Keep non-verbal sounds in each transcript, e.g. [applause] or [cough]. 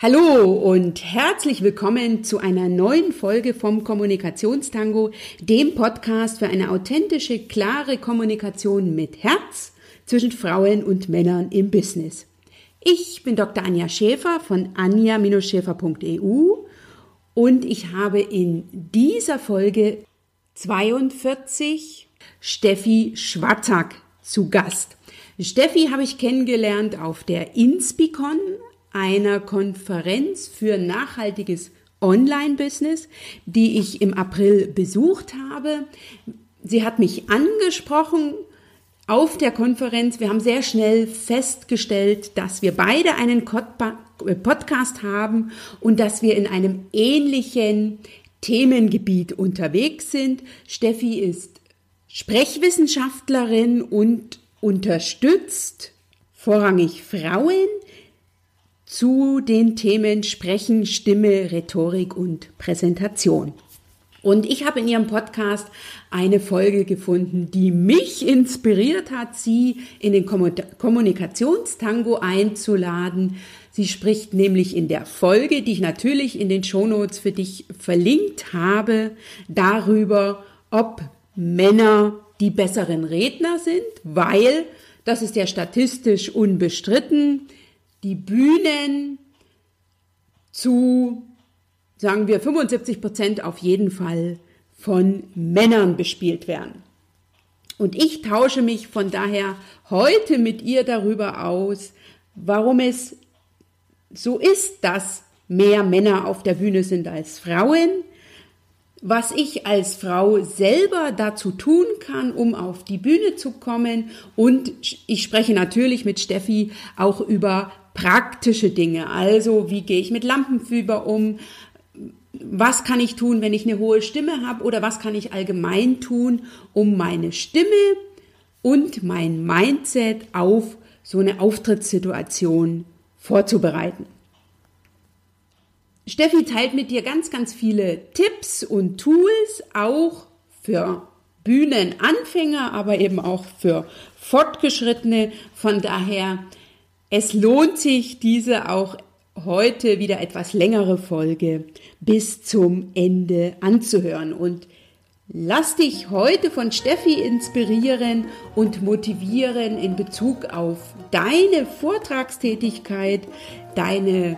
Hallo und herzlich willkommen zu einer neuen Folge vom Kommunikationstango, dem Podcast für eine authentische, klare Kommunikation mit Herz zwischen Frauen und Männern im Business. Ich bin Dr. Anja Schäfer von anja-schäfer.eu und ich habe in dieser Folge 42 Steffi Schwarzak zu Gast. Steffi habe ich kennengelernt auf der Inspicon, einer Konferenz für nachhaltiges Online-Business, die ich im April besucht habe. Sie hat mich angesprochen auf der Konferenz. Wir haben sehr schnell festgestellt, dass wir beide einen Podcast haben und dass wir in einem ähnlichen Themengebiet unterwegs sind. Steffi ist Sprechwissenschaftlerin und unterstützt vorrangig Frauen zu den Themen Sprechen, Stimme, Rhetorik und Präsentation. Und ich habe in ihrem Podcast eine Folge gefunden, die mich inspiriert hat, sie in den Kommunikationstango einzuladen. Sie spricht nämlich in der Folge, die ich natürlich in den Shownotes für dich verlinkt habe, darüber, ob Männer die besseren Redner sind, weil, das ist ja statistisch unbestritten, die Bühnen zu, sagen wir, 75 Prozent auf jeden Fall von Männern bespielt werden. Und ich tausche mich von daher heute mit ihr darüber aus, warum es so ist, dass mehr Männer auf der Bühne sind als Frauen, was ich als Frau selber dazu tun kann, um auf die Bühne zu kommen. Und ich spreche natürlich mit Steffi auch über praktische Dinge. Also, wie gehe ich mit Lampenfieber um? Was kann ich tun, wenn ich eine hohe Stimme habe? Oder was kann ich allgemein tun, um meine Stimme und mein Mindset auf so eine Auftrittssituation vorzubereiten? Steffi teilt mit dir ganz, ganz viele Tipps und Tools, auch für Bühnenanfänger, aber eben auch für Fortgeschrittene. Von daher, es lohnt sich, diese auch heute wieder etwas längere Folge bis zum Ende anzuhören. Und lass dich heute von Steffi inspirieren und motivieren in Bezug auf deine Vortragstätigkeit, deine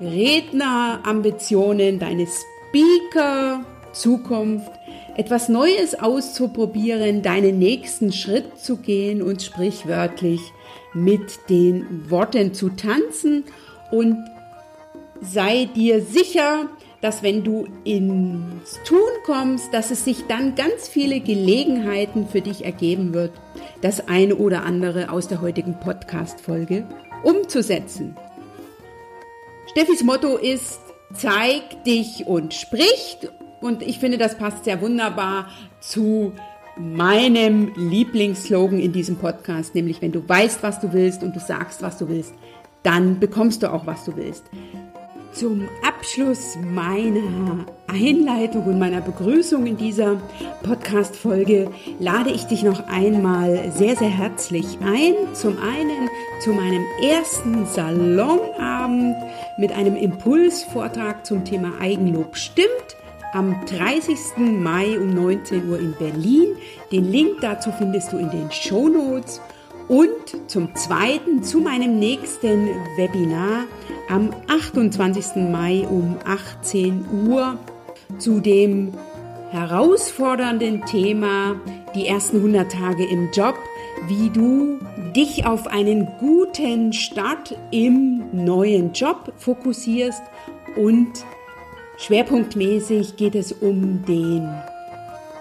Rednerambitionen, deine Speaker-Zukunft, etwas Neues auszuprobieren, deinen nächsten Schritt zu gehen und sprichwörtlich mit den Worten zu tanzen und sei dir sicher, dass wenn du ins Tun kommst, dass es sich dann ganz viele Gelegenheiten für dich ergeben wird, das eine oder andere aus der heutigen Podcast-Folge umzusetzen. Steffis Motto ist, zeig dich und sprich. Und ich finde, das passt sehr wunderbar zu meinem Lieblingsslogan in diesem Podcast, nämlich wenn du weißt, was du willst und du sagst, was du willst, dann bekommst du auch, was du willst. Zum Abschluss meiner Einleitung und meiner Begrüßung in dieser Podcast-Folge lade ich dich noch einmal sehr, sehr herzlich ein. Zum einen zu meinem ersten Salonabend mit einem Impulsvortrag zum Thema Eigenlob stimmt am 30. Mai um 19 Uhr in Berlin. Den Link dazu findest du in den Show Notes. Und zum zweiten zu meinem nächsten Webinar am 28. Mai um 18 Uhr zu dem herausfordernden Thema die ersten 100 Tage im Job, wie du dich auf einen guten Start im neuen Job fokussierst und schwerpunktmäßig geht es um den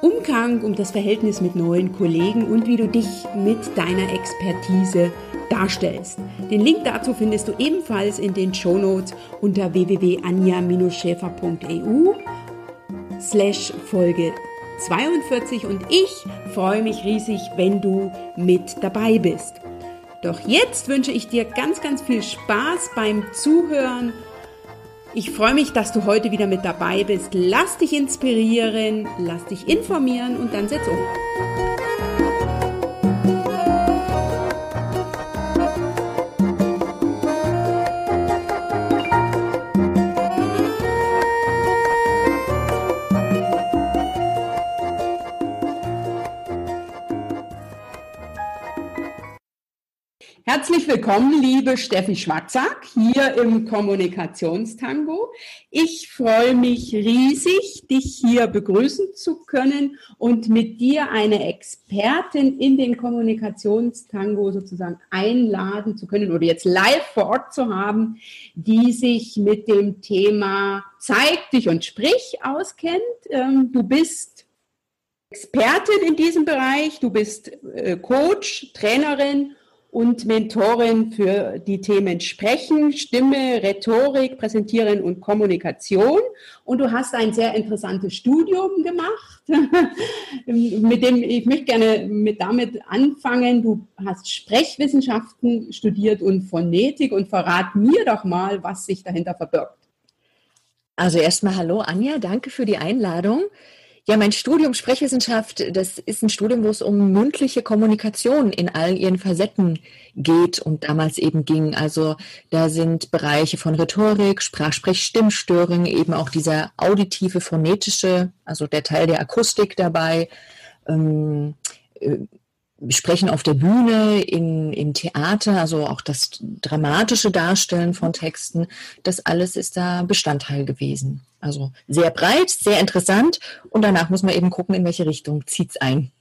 Umgang, um das Verhältnis mit neuen Kollegen und wie du dich mit deiner Expertise darstellst. Den Link dazu findest du ebenfalls in den Show Notes unter www.anja-schäfer.eu slash Folge 42 und ich freue mich riesig, wenn du mit dabei bist. Doch jetzt wünsche ich dir ganz, ganz viel Spaß beim Zuhören ich freue mich, dass du heute wieder mit dabei bist. Lass dich inspirieren, lass dich informieren und dann setz um. Herzlich willkommen, liebe Steffi Schwarzack, hier im Kommunikationstango. Ich freue mich riesig, dich hier begrüßen zu können und mit dir eine Expertin in den Kommunikationstango sozusagen einladen zu können oder jetzt live vor Ort zu haben, die sich mit dem Thema Zeig dich und sprich auskennt. Ähm, du bist Expertin in diesem Bereich, du bist äh, Coach, Trainerin und Mentorin für die Themen Sprechen, Stimme, Rhetorik, Präsentieren und Kommunikation. Und du hast ein sehr interessantes Studium gemacht, [laughs] mit dem ich möchte gerne mit damit anfangen. Du hast Sprechwissenschaften studiert und Phonetik und verrat mir doch mal, was sich dahinter verbirgt. Also erstmal hallo Anja, danke für die Einladung. Ja, mein Studium Sprechwissenschaft, das ist ein Studium, wo es um mündliche Kommunikation in allen ihren Facetten geht und damals eben ging. Also da sind Bereiche von Rhetorik, Sprachsprech, Stimmstörungen, eben auch dieser auditive, phonetische, also der Teil der Akustik dabei. Ähm, äh, Sprechen auf der Bühne, in, im Theater, also auch das dramatische Darstellen von Texten, das alles ist da Bestandteil gewesen. Also sehr breit, sehr interessant und danach muss man eben gucken, in welche Richtung zieht es ein.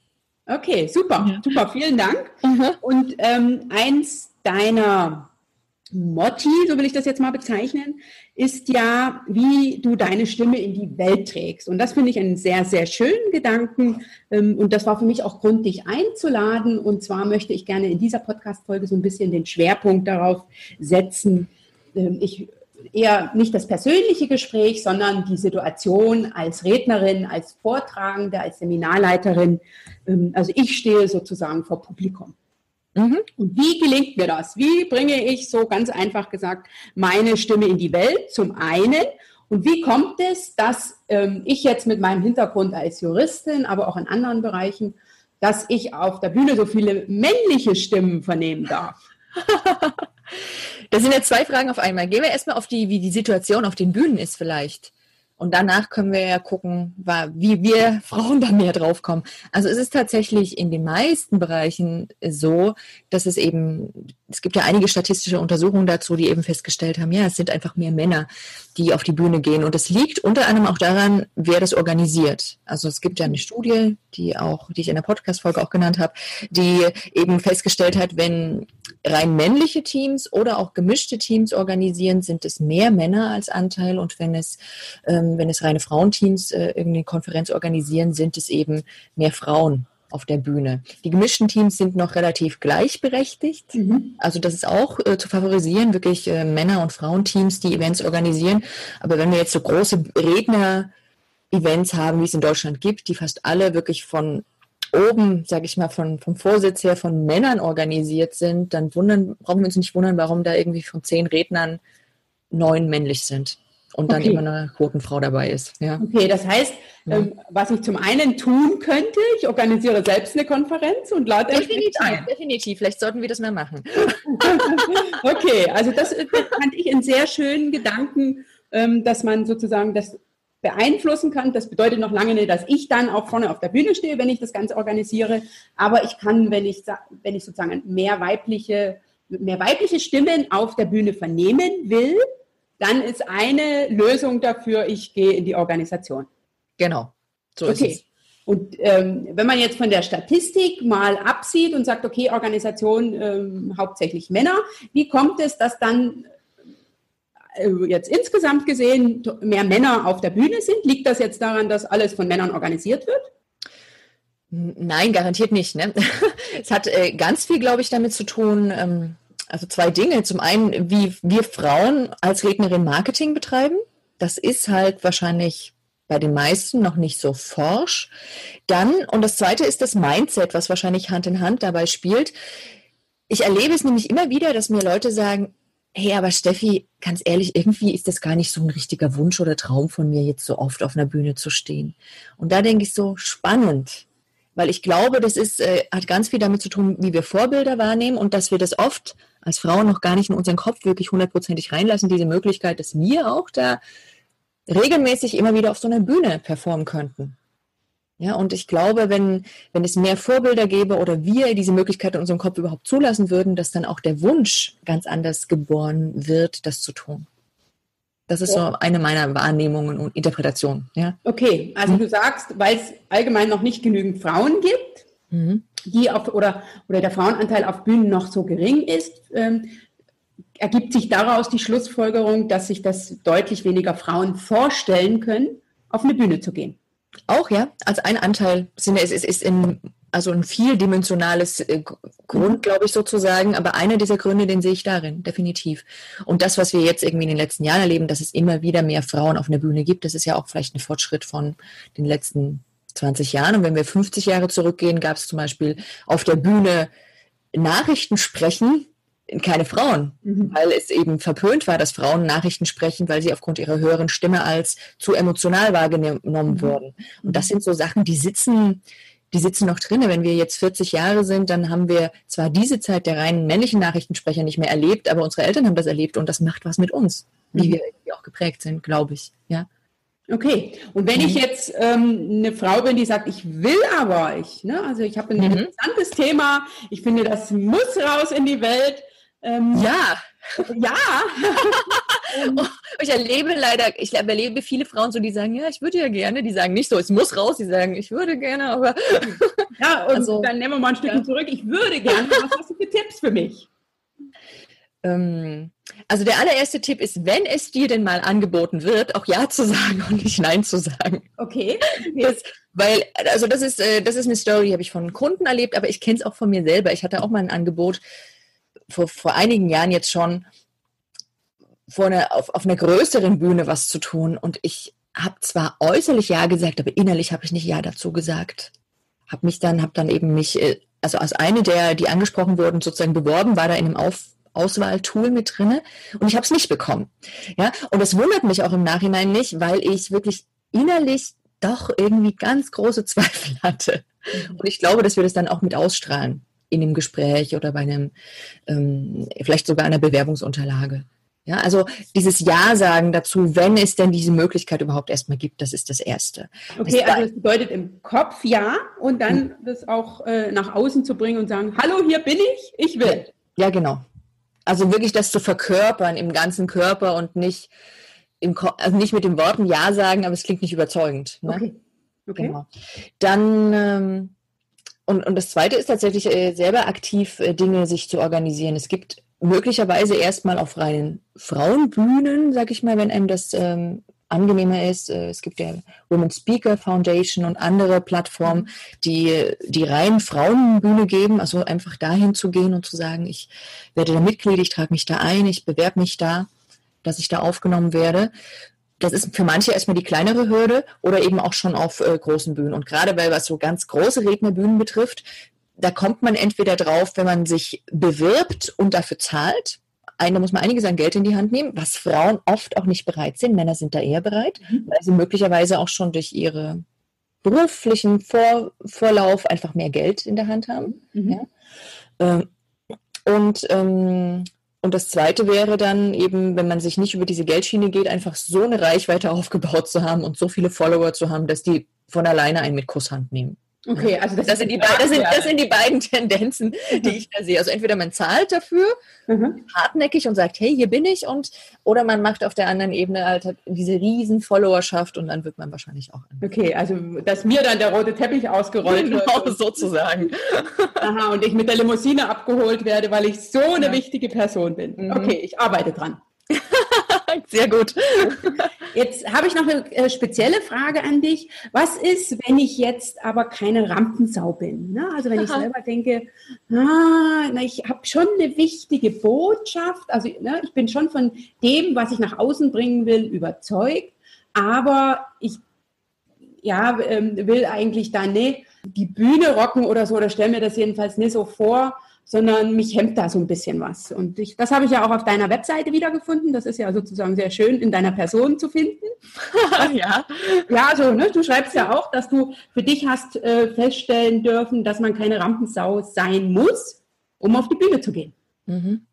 Okay, super, ja. super, vielen Dank. Mhm. Und ähm, eins deiner Motti, so will ich das jetzt mal bezeichnen, ist ja, wie du deine Stimme in die Welt trägst. Und das finde ich einen sehr, sehr schönen Gedanken. Ähm, und das war für mich auch Grund, dich einzuladen. Und zwar möchte ich gerne in dieser Podcast-Folge so ein bisschen den Schwerpunkt darauf setzen. Ähm, ich eher nicht das persönliche Gespräch, sondern die Situation als Rednerin, als Vortragende, als Seminarleiterin. Ähm, also ich stehe sozusagen vor Publikum. Mhm. Und wie gelingt mir das? Wie bringe ich so ganz einfach gesagt meine Stimme in die Welt? Zum einen. Und wie kommt es, dass ähm, ich jetzt mit meinem Hintergrund als Juristin, aber auch in anderen Bereichen, dass ich auf der Bühne so viele männliche Stimmen vernehmen darf? [laughs] das sind jetzt zwei Fragen auf einmal. Gehen wir erstmal auf die, wie die Situation auf den Bühnen ist vielleicht. Und danach können wir ja gucken, wie wir Frauen da mehr drauf kommen. Also es ist tatsächlich in den meisten Bereichen so, dass es eben, es gibt ja einige statistische Untersuchungen dazu, die eben festgestellt haben, ja, es sind einfach mehr Männer, die auf die Bühne gehen. Und es liegt unter anderem auch daran, wer das organisiert. Also es gibt ja eine Studie, die auch, die ich in der Podcast-Folge auch genannt habe, die eben festgestellt hat, wenn rein männliche Teams oder auch gemischte Teams organisieren, sind es mehr Männer als Anteil. Und wenn es, ähm, wenn es reine Frauenteams äh, irgendeine Konferenz organisieren, sind es eben mehr Frauen auf der Bühne. Die gemischten Teams sind noch relativ gleichberechtigt. Mhm. Also das ist auch äh, zu favorisieren, wirklich äh, Männer- und Frauenteams, die Events organisieren. Aber wenn wir jetzt so große Redner-Events haben, wie es in Deutschland gibt, die fast alle wirklich von oben, sage ich mal, von, vom Vorsitz her von Männern organisiert sind, dann wundern, brauchen wir uns nicht wundern, warum da irgendwie von zehn Rednern neun männlich sind und dann okay. immer eine Quotenfrau dabei ist. Ja. Okay, das heißt, ja. ähm, was ich zum einen tun könnte, ich organisiere selbst eine Konferenz und lade Definitiv, ein. definitiv. Vielleicht sollten wir das mal machen. [laughs] okay, also das, das fand ich einen sehr schönen Gedanken, ähm, dass man sozusagen das beeinflussen kann. Das bedeutet noch lange nicht, dass ich dann auch vorne auf der Bühne stehe, wenn ich das Ganze organisiere. Aber ich kann, wenn ich, wenn ich sozusagen mehr weibliche, mehr weibliche Stimmen auf der Bühne vernehmen will, dann ist eine Lösung dafür, ich gehe in die Organisation. Genau. So okay. ist es. Und ähm, wenn man jetzt von der Statistik mal absieht und sagt, okay, Organisation ähm, hauptsächlich Männer, wie kommt es, dass dann äh, jetzt insgesamt gesehen mehr Männer auf der Bühne sind? Liegt das jetzt daran, dass alles von Männern organisiert wird? Nein, garantiert nicht. Ne? [laughs] Es hat äh, ganz viel, glaube ich, damit zu tun, ähm, also zwei Dinge. Zum einen, wie wir Frauen als Rednerin Marketing betreiben. Das ist halt wahrscheinlich bei den meisten noch nicht so forsch. Dann, und das zweite ist das Mindset, was wahrscheinlich Hand in Hand dabei spielt. Ich erlebe es nämlich immer wieder, dass mir Leute sagen, hey, aber Steffi, ganz ehrlich, irgendwie ist das gar nicht so ein richtiger Wunsch oder Traum von mir, jetzt so oft auf einer Bühne zu stehen. Und da denke ich so, spannend. Weil ich glaube, das ist, äh, hat ganz viel damit zu tun, wie wir Vorbilder wahrnehmen und dass wir das oft als Frauen noch gar nicht in unseren Kopf wirklich hundertprozentig reinlassen, diese Möglichkeit, dass wir auch da regelmäßig immer wieder auf so einer Bühne performen könnten. Ja, und ich glaube, wenn, wenn es mehr Vorbilder gäbe oder wir diese Möglichkeit in unserem Kopf überhaupt zulassen würden, dass dann auch der Wunsch ganz anders geboren wird, das zu tun. Das ist ja. so eine meiner Wahrnehmungen und Interpretationen. Ja? Okay, also mhm. du sagst, weil es allgemein noch nicht genügend Frauen gibt, mhm. Die auf, oder, oder der Frauenanteil auf Bühnen noch so gering ist, ähm, ergibt sich daraus die Schlussfolgerung, dass sich das deutlich weniger Frauen vorstellen können, auf eine Bühne zu gehen. Auch, ja, als ein Anteil. Es ist, ist in, also ein vieldimensionales äh, Grund, glaube ich, sozusagen. Aber einer dieser Gründe, den sehe ich darin, definitiv. Und das, was wir jetzt irgendwie in den letzten Jahren erleben, dass es immer wieder mehr Frauen auf einer Bühne gibt, das ist ja auch vielleicht ein Fortschritt von den letzten 20 Jahren. Und wenn wir 50 Jahre zurückgehen, gab es zum Beispiel auf der Bühne Nachrichten sprechen, keine Frauen, mhm. weil es eben verpönt war, dass Frauen Nachrichten sprechen, weil sie aufgrund ihrer höheren Stimme als zu emotional wahrgenommen mhm. wurden. Und das sind so Sachen, die sitzen, die sitzen noch drin. Wenn wir jetzt 40 Jahre sind, dann haben wir zwar diese Zeit der reinen männlichen Nachrichtensprecher nicht mehr erlebt, aber unsere Eltern haben das erlebt und das macht was mit uns, wie mhm. wir irgendwie auch geprägt sind, glaube ich. Ja. Okay, und wenn ich mhm. jetzt ähm, eine Frau bin, die sagt, ich will aber, ich, ne, also ich habe ein mhm. interessantes Thema, ich finde, das muss raus in die Welt, ähm, ja. Ja. [laughs] ich erlebe leider, ich erlebe viele Frauen so, die sagen, ja, ich würde ja gerne, die sagen nicht so, es muss raus, die sagen, ich würde gerne, aber. [laughs] ja, und also, dann nehmen wir mal ein Stückchen ja. zurück, ich würde gerne. Was hast du für Tipps für mich? Ähm, also der allererste Tipp ist, wenn es dir denn mal angeboten wird, auch Ja zu sagen und nicht Nein zu sagen. Okay. [laughs] Das, weil, also das ist, äh, das ist eine Story, die habe ich von Kunden erlebt, aber ich kenne es auch von mir selber. Ich hatte auch mal ein Angebot, vor, vor einigen Jahren jetzt schon vor einer, auf, auf einer größeren Bühne was zu tun. Und ich habe zwar äußerlich Ja gesagt, aber innerlich habe ich nicht Ja dazu gesagt. Habe mich dann, habe dann eben mich, äh, also als eine der, die angesprochen wurden, sozusagen beworben, war da in einem Auf, Auswahltool mit drinne und ich habe es nicht bekommen. Ja, und es wundert mich auch im Nachhinein nicht, weil ich wirklich innerlich doch irgendwie ganz große [laughs] Zweifel hatte. Mhm. Und ich glaube, dass wir das dann auch mit ausstrahlen in dem Gespräch oder bei einem, ähm, vielleicht sogar einer Bewerbungsunterlage. Ja, also dieses Ja sagen dazu, wenn es denn diese Möglichkeit überhaupt erstmal gibt, das ist das Erste. Okay, das also das bedeutet im Kopf Ja und dann hm. das auch äh, nach außen zu bringen und sagen, hallo, hier bin ich, ich will. Ja, genau. Also wirklich das zu verkörpern im ganzen Körper und nicht, im also nicht mit den Worten Ja sagen, aber es klingt nicht überzeugend. Ne? Okay. okay. Genau. Dann ähm, und, und das Zweite ist tatsächlich äh, selber aktiv äh, Dinge sich zu organisieren. Es gibt möglicherweise erstmal auf reinen Frauenbühnen, sag ich mal, wenn einem das ähm, angenehmer ist. Äh, es gibt ja Women Speaker Foundation und andere Plattformen, die die rein Frauenbühne geben, also einfach dahin zu gehen und zu sagen, ich werde da Mitglied, ich trage mich da ein, ich bewerbe mich da, dass ich da aufgenommen werde das ist für manche erstmal die kleinere Hürde oder eben auch schon auf äh, großen Bühnen. Und gerade bei was so ganz große Rednerbühnen betrifft, da kommt man entweder drauf, wenn man sich bewirbt und dafür zahlt. Da muss man einiges an Geld in die Hand nehmen, was Frauen oft auch nicht bereit sind. Männer sind da eher bereit, mhm. weil sie möglicherweise auch schon durch ihre beruflichen Vor Vorlauf einfach mehr Geld in der Hand haben. Mhm. Ja? Ähm, und ähm, und das Zweite wäre dann eben, wenn man sich nicht über diese Geldschiene geht, einfach so eine Reichweite [laughs] aufgebaut zu haben und so viele Follower zu haben, dass die von alleine einen mit Kusshand nehmen. Okay, also das, das, sind, die das, sind, das sind die beiden Tendenzen, die ich da sehe. Also entweder man zahlt dafür, mhm. hartnäckig und sagt, hey, hier bin ich, und oder man macht auf der anderen Ebene halt diese riesen Followerschaft und dann wird man wahrscheinlich auch. Okay, also dass mir dann der rote Teppich ausgerollt genau, wird. Genau, [laughs] sozusagen. Aha, und ich mit der Limousine abgeholt werde, weil ich so eine ja. wichtige Person bin. Mhm. Okay, ich arbeite dran. [laughs] Sehr gut. [laughs] Jetzt habe ich noch eine äh, spezielle Frage an dich. Was ist, wenn ich jetzt aber keine Rampensau bin? Ne? Also wenn ich selber denke, ah, na, ich habe schon eine wichtige Botschaft, also ne, ich bin schon von dem, was ich nach außen bringen will, überzeugt, aber ich ja, ähm, will eigentlich da nicht die Bühne rocken oder so, oder stelle mir das jedenfalls nicht so vor, sondern mich hemmt da so ein bisschen was. Und ich, das habe ich ja auch auf deiner Webseite wiedergefunden. Das ist ja sozusagen sehr schön in deiner Person zu finden. [laughs] ja. Ja, also ne, du schreibst ja auch, dass du für dich hast äh, feststellen dürfen, dass man keine Rampensau sein muss, um auf die Bühne zu gehen. Mhm.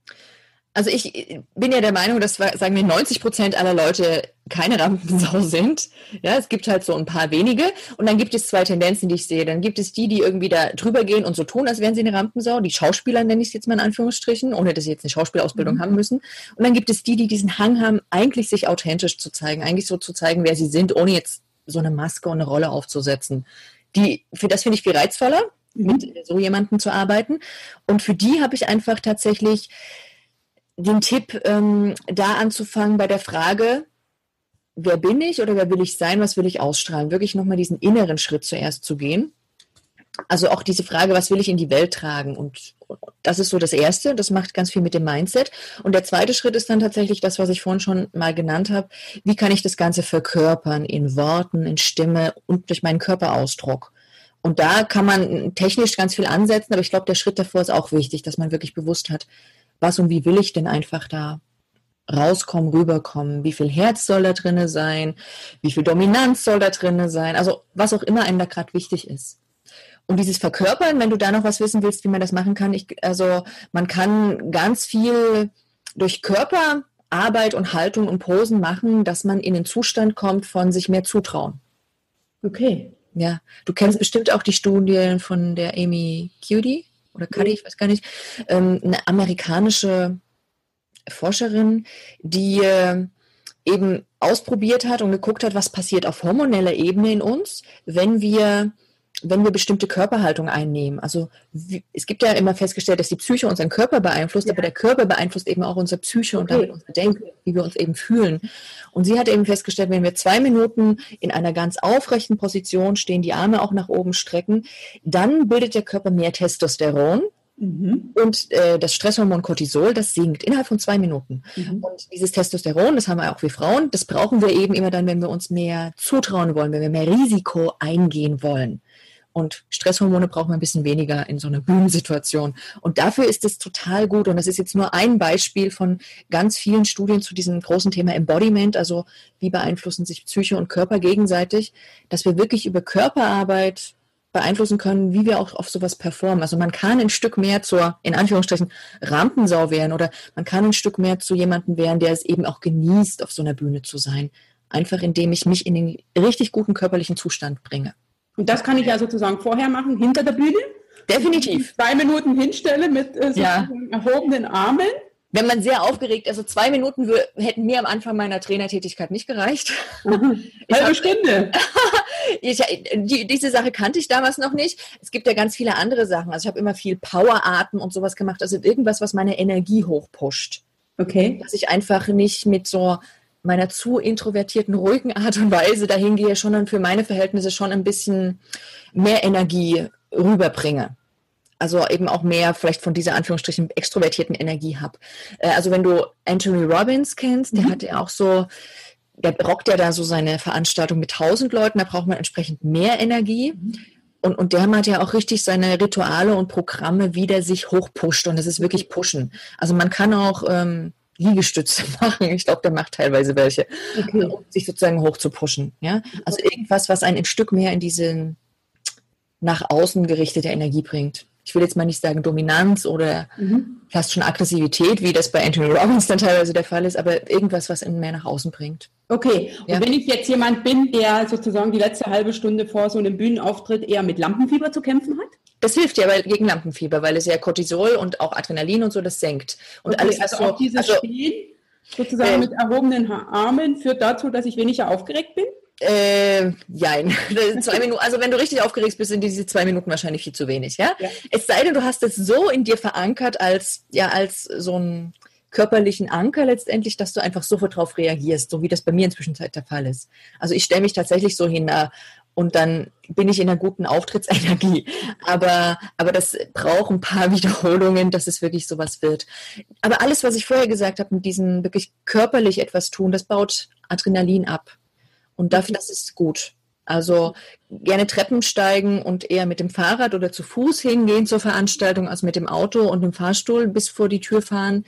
Also ich bin ja der Meinung, dass sagen wir 90 Prozent aller Leute keine Rampensau [laughs] sind. Ja, es gibt halt so ein paar wenige. Und dann gibt es zwei Tendenzen, die ich sehe. Dann gibt es die, die irgendwie da drüber gehen und so tun, als wären sie eine Rampensau. Die Schauspieler nenne ich es jetzt mal in Anführungsstrichen, ohne dass sie jetzt eine Schauspielausbildung mhm. haben müssen. Und dann gibt es die, die diesen Hang haben, eigentlich sich authentisch zu zeigen, eigentlich so zu zeigen, wer sie sind, ohne jetzt so eine Maske und eine Rolle aufzusetzen. Die, für das finde ich viel reizvoller, mhm. mit so jemandem zu arbeiten. Und für die habe ich einfach tatsächlich den Tipp, ähm, da anzufangen bei der Frage, wer bin ich oder wer will ich sein, was will ich ausstrahlen? Wirklich nochmal diesen inneren Schritt zuerst zu gehen. Also auch diese Frage, was will ich in die Welt tragen? Und das ist so das Erste, das macht ganz viel mit dem Mindset. Und der zweite Schritt ist dann tatsächlich das, was ich vorhin schon mal genannt habe. Wie kann ich das Ganze verkörpern in Worten, in Stimme und durch meinen Körperausdruck? Und da kann man technisch ganz viel ansetzen, aber ich glaube, der Schritt davor ist auch wichtig, dass man wirklich bewusst hat, was und wie will ich denn einfach da rauskommen, rüberkommen, wie viel Herz soll da drinne sein, wie viel Dominanz soll da drinne sein, also was auch immer einem da gerade wichtig ist. Und dieses Verkörpern, wenn du da noch was wissen willst, wie man das machen kann, ich, also man kann ganz viel durch Körperarbeit und Haltung und Posen machen, dass man in den Zustand kommt von sich mehr zutrauen. Okay. Ja, du kennst bestimmt auch die Studien von der Amy Cuddy oder Cuddy, ich weiß gar nicht, ähm, eine amerikanische Forscherin, die äh, eben ausprobiert hat und geguckt hat, was passiert auf hormoneller Ebene in uns, wenn wir wenn wir bestimmte Körperhaltung einnehmen. Also wie, es gibt ja immer festgestellt, dass die Psyche unseren Körper beeinflusst, ja. aber der Körper beeinflusst eben auch unsere Psyche okay. und damit unser Denken, wie wir uns eben fühlen. Und sie hat eben festgestellt, wenn wir zwei Minuten in einer ganz aufrechten Position stehen, die Arme auch nach oben strecken, dann bildet der Körper mehr Testosteron, Mhm. Und äh, das Stresshormon Cortisol, das sinkt innerhalb von zwei Minuten. Mhm. Und dieses Testosteron, das haben wir auch wir Frauen, das brauchen wir eben immer dann, wenn wir uns mehr zutrauen wollen, wenn wir mehr Risiko eingehen wollen. Und Stresshormone brauchen wir ein bisschen weniger in so einer Bühnensituation. Und dafür ist es total gut. Und das ist jetzt nur ein Beispiel von ganz vielen Studien zu diesem großen Thema Embodiment. Also wie beeinflussen sich Psyche und Körper gegenseitig, dass wir wirklich über Körperarbeit beeinflussen können, wie wir auch auf sowas performen. Also man kann ein Stück mehr zur, in Anführungsstrichen, Rampensau werden oder man kann ein Stück mehr zu jemandem werden, der es eben auch genießt, auf so einer Bühne zu sein. Einfach indem ich mich in den richtig guten körperlichen Zustand bringe. Und das kann ich ja sozusagen vorher machen, hinter der Bühne? Definitiv. Zwei Minuten hinstelle mit äh, ja. erhobenen Armen wenn man sehr aufgeregt, also zwei Minuten hätten mir am Anfang meiner Trainertätigkeit nicht gereicht. Mhm. [laughs] Halbe Stunde. [laughs] ich, die, diese Sache kannte ich damals noch nicht. Es gibt ja ganz viele andere Sachen. Also ich habe immer viel Powerarten und sowas gemacht. Also irgendwas, was meine Energie hochpusht. Okay. Dass ich einfach nicht mit so meiner zu introvertierten, ruhigen Art und Weise dahin gehe, schon für meine Verhältnisse schon ein bisschen mehr Energie rüberbringe also eben auch mehr vielleicht von dieser Anführungsstrichen extrovertierten Energie habe. Äh, also wenn du Anthony Robbins kennst, der mhm. hat ja auch so, der rockt ja da so seine Veranstaltung mit tausend Leuten, da braucht man entsprechend mehr Energie. Mhm. Und, und der hat ja auch richtig seine Rituale und Programme, wie der sich hochpusht. Und das ist wirklich pushen. Also man kann auch ähm, Liegestütze [laughs] machen. Ich glaube, der macht teilweise welche, okay. um sich sozusagen hochzupushen. Ja? Also irgendwas, was einen ein Stück mehr in diese nach außen gerichtete Energie bringt ich will jetzt mal nicht sagen Dominanz oder mhm. fast schon Aggressivität, wie das bei Anthony Robbins dann teilweise der Fall ist, aber irgendwas, was ihn mehr nach außen bringt. Okay, ja. und wenn ich jetzt jemand bin, der sozusagen die letzte halbe Stunde vor so einem Bühnenauftritt eher mit Lampenfieber zu kämpfen hat? Das hilft ja gegen Lampenfieber, weil es ja Cortisol und auch Adrenalin und so das senkt. Und okay, alles, also so, auch dieses also, Stehen sozusagen äh, mit erhobenen Armen führt dazu, dass ich weniger aufgeregt bin? Äh, jein. [laughs] zwei Minuten, also wenn du richtig aufgeregt bist, sind diese zwei Minuten wahrscheinlich viel zu wenig, ja? ja? Es sei denn, du hast es so in dir verankert als, ja, als so ein körperlichen Anker letztendlich, dass du einfach sofort darauf reagierst, so wie das bei mir inzwischen der Fall ist. Also ich stelle mich tatsächlich so hin äh, und dann bin ich in einer guten Auftrittsenergie. [laughs] Aber, aber das braucht ein paar [laughs] Wiederholungen, dass es wirklich sowas wird. Aber alles, was ich vorher gesagt habe, mit diesem wirklich körperlich etwas tun, das baut Adrenalin ab. Und dafür, das ist gut. Also gerne Treppen steigen und eher mit dem Fahrrad oder zu Fuß hingehen zur Veranstaltung, als mit dem Auto und dem Fahrstuhl bis vor die Tür fahren.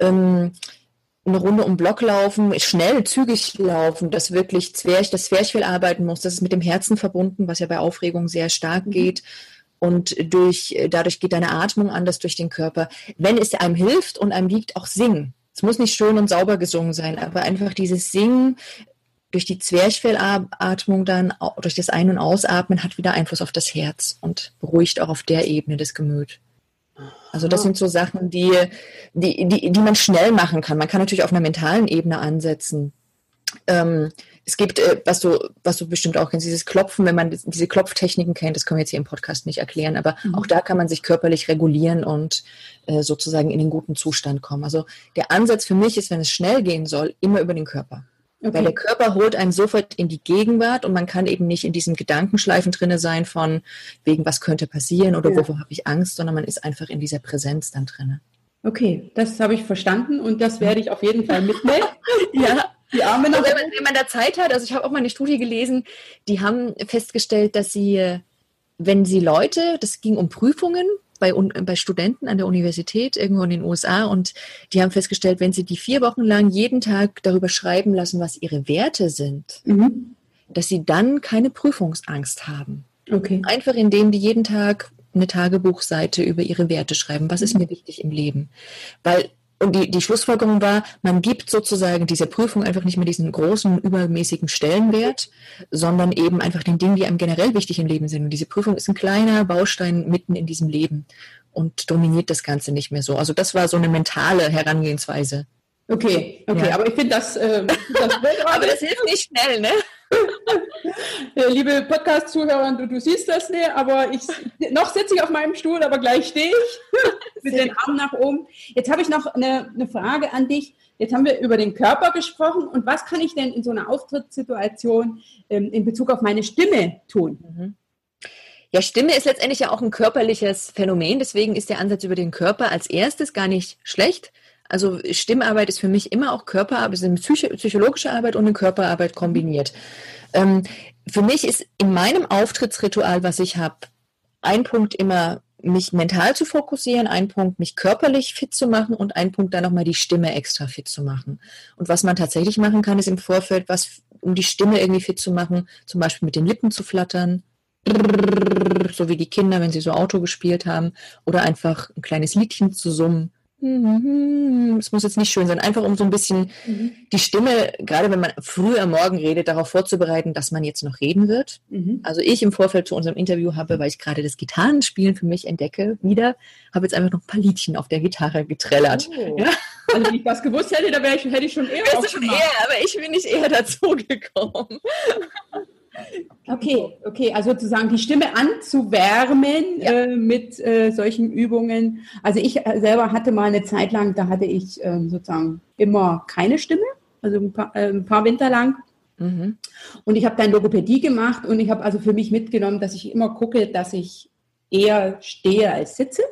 Ähm, eine Runde um Block laufen, schnell, zügig laufen, dass wirklich Zwerch, das Zwerchfell arbeiten muss. Das ist mit dem Herzen verbunden, was ja bei Aufregung sehr stark mhm. geht. Und durch, dadurch geht deine Atmung anders durch den Körper. Wenn es einem hilft und einem liegt, auch singen. Es muss nicht schön und sauber gesungen sein, aber einfach dieses Singen durch die Zwerchfellatmung dann, durch das Ein- und Ausatmen, hat wieder Einfluss auf das Herz und beruhigt auch auf der Ebene das Gemüt. Also das sind so Sachen, die, die, die, die man schnell machen kann. Man kann natürlich auf einer mentalen Ebene ansetzen. Ähm, es gibt, äh, was du, was du bestimmt auch kennst, dieses Klopfen, wenn man diese Klopftechniken kennt, das können wir jetzt hier im Podcast nicht erklären, aber mhm. auch da kann man sich körperlich regulieren und äh, sozusagen in den guten Zustand kommen. Also der Ansatz für mich ist, wenn es schnell gehen soll, immer über den Körper. Okay. Weil der Körper holt einen sofort in die Gegenwart und man kann eben nicht in diesen Gedankenschleifen drinne sein von wegen was könnte passieren oder ja. wovor habe ich Angst, sondern man ist einfach in dieser Präsenz dann drinne. Okay, das habe ich verstanden und das werde ich auf jeden Fall mitnehmen. [laughs] ja. Die Arme noch. Wenn man, wenn man da Zeit hat, also ich habe auch mal eine Studie gelesen, die haben festgestellt, dass sie, wenn sie Leute, das ging um Prüfungen, bei, bei Studenten an der Universität irgendwo in den USA und die haben festgestellt, wenn sie die vier Wochen lang jeden Tag darüber schreiben lassen, was ihre Werte sind, mhm. dass sie dann keine Prüfungsangst haben. Okay. Einfach indem die jeden Tag eine Tagebuchseite über ihre Werte schreiben. Was ist mir wichtig im Leben? Weil und die, die Schlussfolgerung war, man gibt sozusagen dieser Prüfung einfach nicht mehr diesen großen, übermäßigen Stellenwert, sondern eben einfach den Dingen, die einem generell wichtig im Leben sind. Und diese Prüfung ist ein kleiner Baustein mitten in diesem Leben und dominiert das Ganze nicht mehr so. Also das war so eine mentale Herangehensweise. Okay, okay, ja. aber ich finde das, äh, das [laughs] aber das hilft nicht schnell, ne? [laughs] Liebe Podcast-Zuhörer, du, du siehst das nicht, aber ich noch sitze ich auf meinem Stuhl, aber gleich stehe ich [laughs] mit den Armen nach oben. Jetzt habe ich noch eine, eine Frage an dich. Jetzt haben wir über den Körper gesprochen und was kann ich denn in so einer Auftrittssituation ähm, in Bezug auf meine Stimme tun? Mhm. Ja, Stimme ist letztendlich ja auch ein körperliches Phänomen, deswegen ist der Ansatz über den Körper als erstes gar nicht schlecht. Also Stimmarbeit ist für mich immer auch Körperarbeit, ist eine psychologische Arbeit und eine Körperarbeit kombiniert. Ähm, für mich ist in meinem Auftrittsritual, was ich habe, ein Punkt immer mich mental zu fokussieren, ein Punkt mich körperlich fit zu machen und ein Punkt dann nochmal die Stimme extra fit zu machen. Und was man tatsächlich machen kann, ist im Vorfeld, was um die Stimme irgendwie fit zu machen, zum Beispiel mit den Lippen zu flattern, so wie die Kinder, wenn sie so Auto gespielt haben, oder einfach ein kleines Liedchen zu summen. Es muss jetzt nicht schön sein, einfach um so ein bisschen mhm. die Stimme, gerade wenn man früh am Morgen redet, darauf vorzubereiten, dass man jetzt noch reden wird. Mhm. Also ich im Vorfeld zu unserem Interview habe, weil ich gerade das Gitarrenspielen für mich entdecke, wieder, habe jetzt einfach noch ein paar Liedchen auf der Gitarre getrellert. Oh. Ja? Also wenn ich das gewusst hätte, dann ich, hätte ich schon eher. Wärst schon eher, aber ich bin nicht eher dazu gekommen. [laughs] Okay, okay, also sozusagen die Stimme anzuwärmen ja. äh, mit äh, solchen Übungen. Also ich äh, selber hatte mal eine Zeit lang, da hatte ich ähm, sozusagen immer keine Stimme, also ein paar, äh, ein paar Winter lang. Mhm. Und ich habe dann Logopädie gemacht und ich habe also für mich mitgenommen, dass ich immer gucke, dass ich eher stehe als sitze.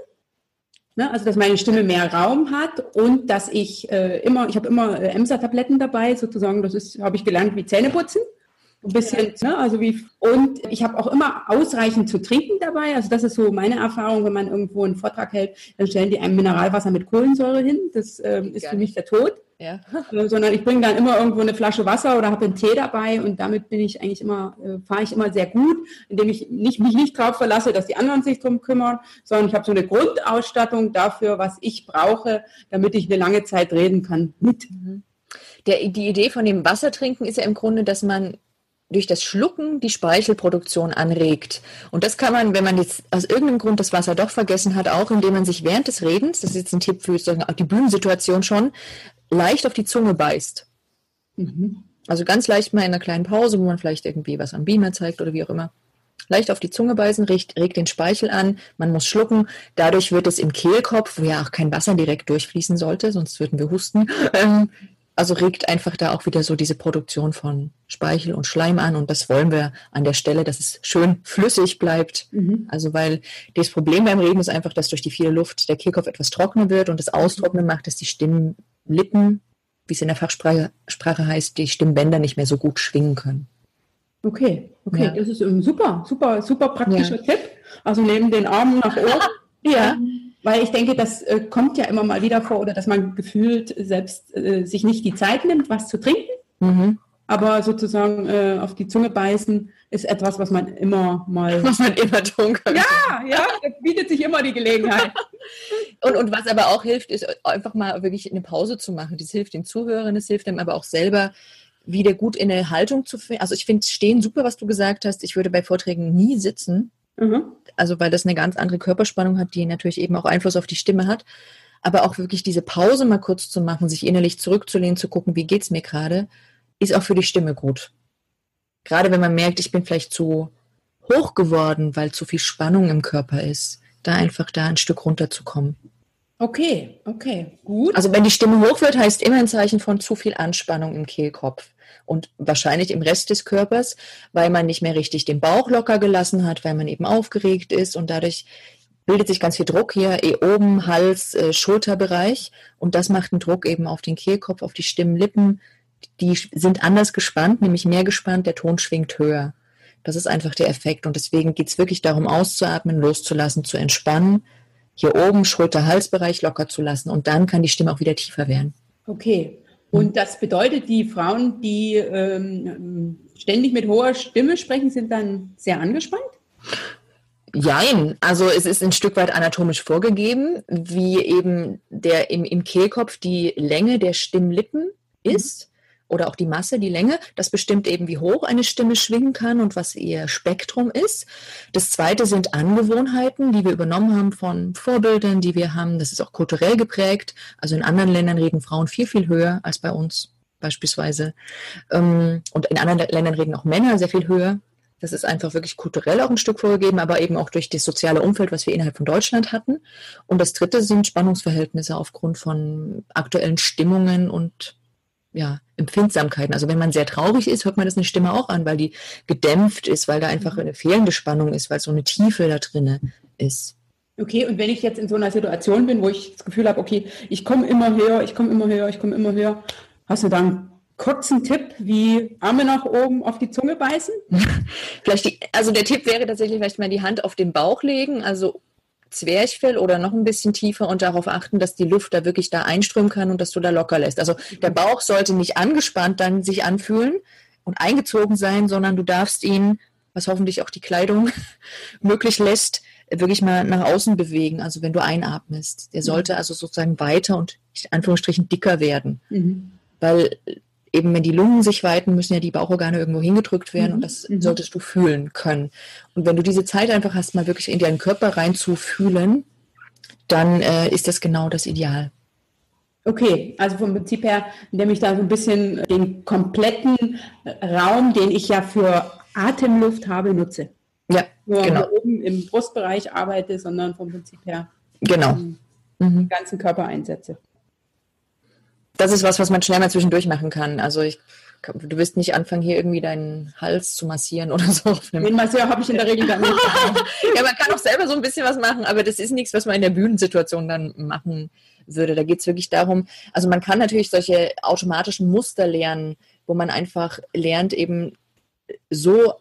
Ne? Also dass meine Stimme mehr Raum hat und dass ich äh, immer, ich habe immer äh, Emser-Tabletten dabei, sozusagen, das ist, habe ich gelernt wie Zähneputzen ein bisschen, ne, also wie, und ich habe auch immer ausreichend zu trinken dabei. Also das ist so meine Erfahrung, wenn man irgendwo einen Vortrag hält, dann stellen die einem Mineralwasser mit Kohlensäure hin. Das ähm, ist Gar für mich der Tod. Ja. [laughs] Äh, sondern ich bringe dann immer irgendwo eine Flasche Wasser oder habe einen Tee dabei und damit bin ich eigentlich immer, äh, fahre ich immer sehr gut, indem ich nicht, mich nicht darauf verlasse, dass die anderen sich drum kümmern, sondern ich habe so eine Grundausstattung dafür, was ich brauche, damit ich eine lange Zeit reden kann mit. Mhm. Der, die Idee von dem Wassertrinken ist ja im Grunde, dass man durch das Schlucken die Speichelproduktion anregt. Und das kann man, wenn man jetzt aus irgendeinem Grund das Wasser doch vergessen hat, auch indem man sich während des Redens, das ist jetzt ein Tipp für die Bühnensituation schon, leicht auf die Zunge beißt. Mhm. Also ganz leicht mal in einer kleinen Pause, wo man vielleicht irgendwie was am Beamer zeigt oder wie auch immer. Leicht auf die Zunge beißen, regt, regt den Speichel an, man muss schlucken. Dadurch wird es im Kehlkopf, wo ja auch kein Wasser direkt durchfließen sollte, sonst würden wir husten, [laughs] ähm, also regt einfach da auch wieder so diese Produktion von Speichel und Schleim an und das wollen wir an der Stelle, dass es schön flüssig bleibt. Mhm. Also weil das Problem beim Reden ist einfach, dass durch die viele Luft der Kehlkopf etwas trockener wird und das Austrocknen macht, dass die Stimmlippen, wie es in der Fachsprache Sprache heißt, die Stimmbänder nicht mehr so gut schwingen können. Okay, okay, ja. das ist ein super, super, super praktischer ja. Tipp. Also neben den Armen nach oben. [laughs] ja. Weil ich denke, das äh, kommt ja immer mal wieder vor oder dass man gefühlt selbst äh, sich nicht die Zeit nimmt, was zu trinken. Mhm. Aber sozusagen äh, auf die Zunge beißen ist etwas, was man immer mal. Was man immer tun kann. Ja, ja, das bietet sich immer die Gelegenheit. [laughs] und, und was aber auch hilft, ist einfach mal wirklich eine Pause zu machen. Das hilft den Zuhörern, das hilft dem aber auch selber wieder gut in eine Haltung zu finden. Also ich finde Stehen super, was du gesagt hast. Ich würde bei Vorträgen nie sitzen. Mhm. Also weil das eine ganz andere Körperspannung hat, die natürlich eben auch Einfluss auf die Stimme hat. Aber auch wirklich diese Pause mal kurz zu machen, sich innerlich zurückzulehnen, zu gucken, wie geht's mir gerade, ist auch für die Stimme gut. Gerade wenn man merkt, ich bin vielleicht zu hoch geworden, weil zu viel Spannung im Körper ist, da einfach da ein Stück runterzukommen. Okay, okay, gut. Also wenn die Stimme hoch wird, heißt immer ein Zeichen von zu viel Anspannung im Kehlkopf und wahrscheinlich im Rest des Körpers, weil man nicht mehr richtig den Bauch locker gelassen hat, weil man eben aufgeregt ist und dadurch bildet sich ganz viel Druck hier eh oben, Hals, äh, Schulterbereich und das macht einen Druck eben auf den Kehlkopf, auf die Stimmenlippen. Die sind anders gespannt, nämlich mehr gespannt, der Ton schwingt höher. Das ist einfach der Effekt und deswegen geht es wirklich darum, auszuatmen, loszulassen, zu entspannen hier oben Schulter-Halsbereich locker zu lassen und dann kann die Stimme auch wieder tiefer werden. Okay. Und das bedeutet, die Frauen, die ähm, ständig mit hoher Stimme sprechen, sind dann sehr angespannt? Jein, also es ist ein Stück weit anatomisch vorgegeben, wie eben der im, im Kehlkopf die Länge der Stimmlippen ist oder auch die Masse, die Länge. Das bestimmt eben, wie hoch eine Stimme schwingen kann und was ihr Spektrum ist. Das zweite sind Angewohnheiten, die wir übernommen haben von Vorbildern, die wir haben. Das ist auch kulturell geprägt. Also in anderen Ländern reden Frauen viel, viel höher als bei uns beispielsweise. Ähm, und in anderen Ländern reden auch Männer sehr viel höher. Das ist einfach wirklich kulturell auch ein Stück vorgegeben, aber eben auch durch das soziale Umfeld, was wir innerhalb von Deutschland hatten. Und das dritte sind Spannungsverhältnisse aufgrund von aktuellen Stimmungen und ja, Empfindsamkeiten. Also wenn man sehr traurig ist, hört man das eine Stimme auch an, weil die gedämpft ist, weil da einfach eine fehlende Spannung ist, weil so eine Tiefe da drinne ist. Okay, und wenn ich jetzt in so einer Situation bin, wo ich das Gefühl habe, okay, ich komme immer höher, ich komme immer höher, ich komme immer höher, hast du dann einen kurzen Tipp, wie Arme nach oben auf die Zunge beißen? [laughs] vielleicht die, also der Tipp wäre tatsächlich vielleicht mal die Hand auf den Bauch legen, also Zwerchfell oder noch ein bisschen tiefer und darauf achten, dass die Luft da wirklich da einströmen kann und dass du da locker lässt. Also der mhm. Bauch sollte nicht angespannt dann sich anfühlen und eingezogen sein, sondern du darfst ihn, was hoffentlich auch die Kleidung [laughs] möglich lässt, wirklich mal nach außen bewegen. Also wenn du einatmest, der mhm. sollte also sozusagen weiter und in Anführungsstrichen dicker werden. Mhm. Weil eben wenn die Lungen sich weiten, müssen ja die Bauchorgane irgendwo hingedrückt werden mhm. und das mhm. solltest du fühlen können. Und wenn du diese Zeit einfach hast, mal wirklich in deinen Körper reinzufühlen, dann äh, ist das genau das Ideal. Okay, also vom Prinzip her, indem ich da so ein bisschen den kompletten Raum, den ich ja für Atemluft habe, nutze. Ja, Nur genau. oben im Brustbereich arbeite, sondern vom Prinzip her genau. den mhm. ganzen Körper einsetze das ist was, was man schnell mal zwischendurch machen kann. Also ich, du wirst nicht anfangen, hier irgendwie deinen Hals zu massieren oder so. Den Massier habe ich in der Regel gar nicht. [laughs] ja, man kann auch selber so ein bisschen was machen, aber das ist nichts, was man in der Bühnensituation dann machen würde. Da geht es wirklich darum, also man kann natürlich solche automatischen Muster lernen, wo man einfach lernt, eben so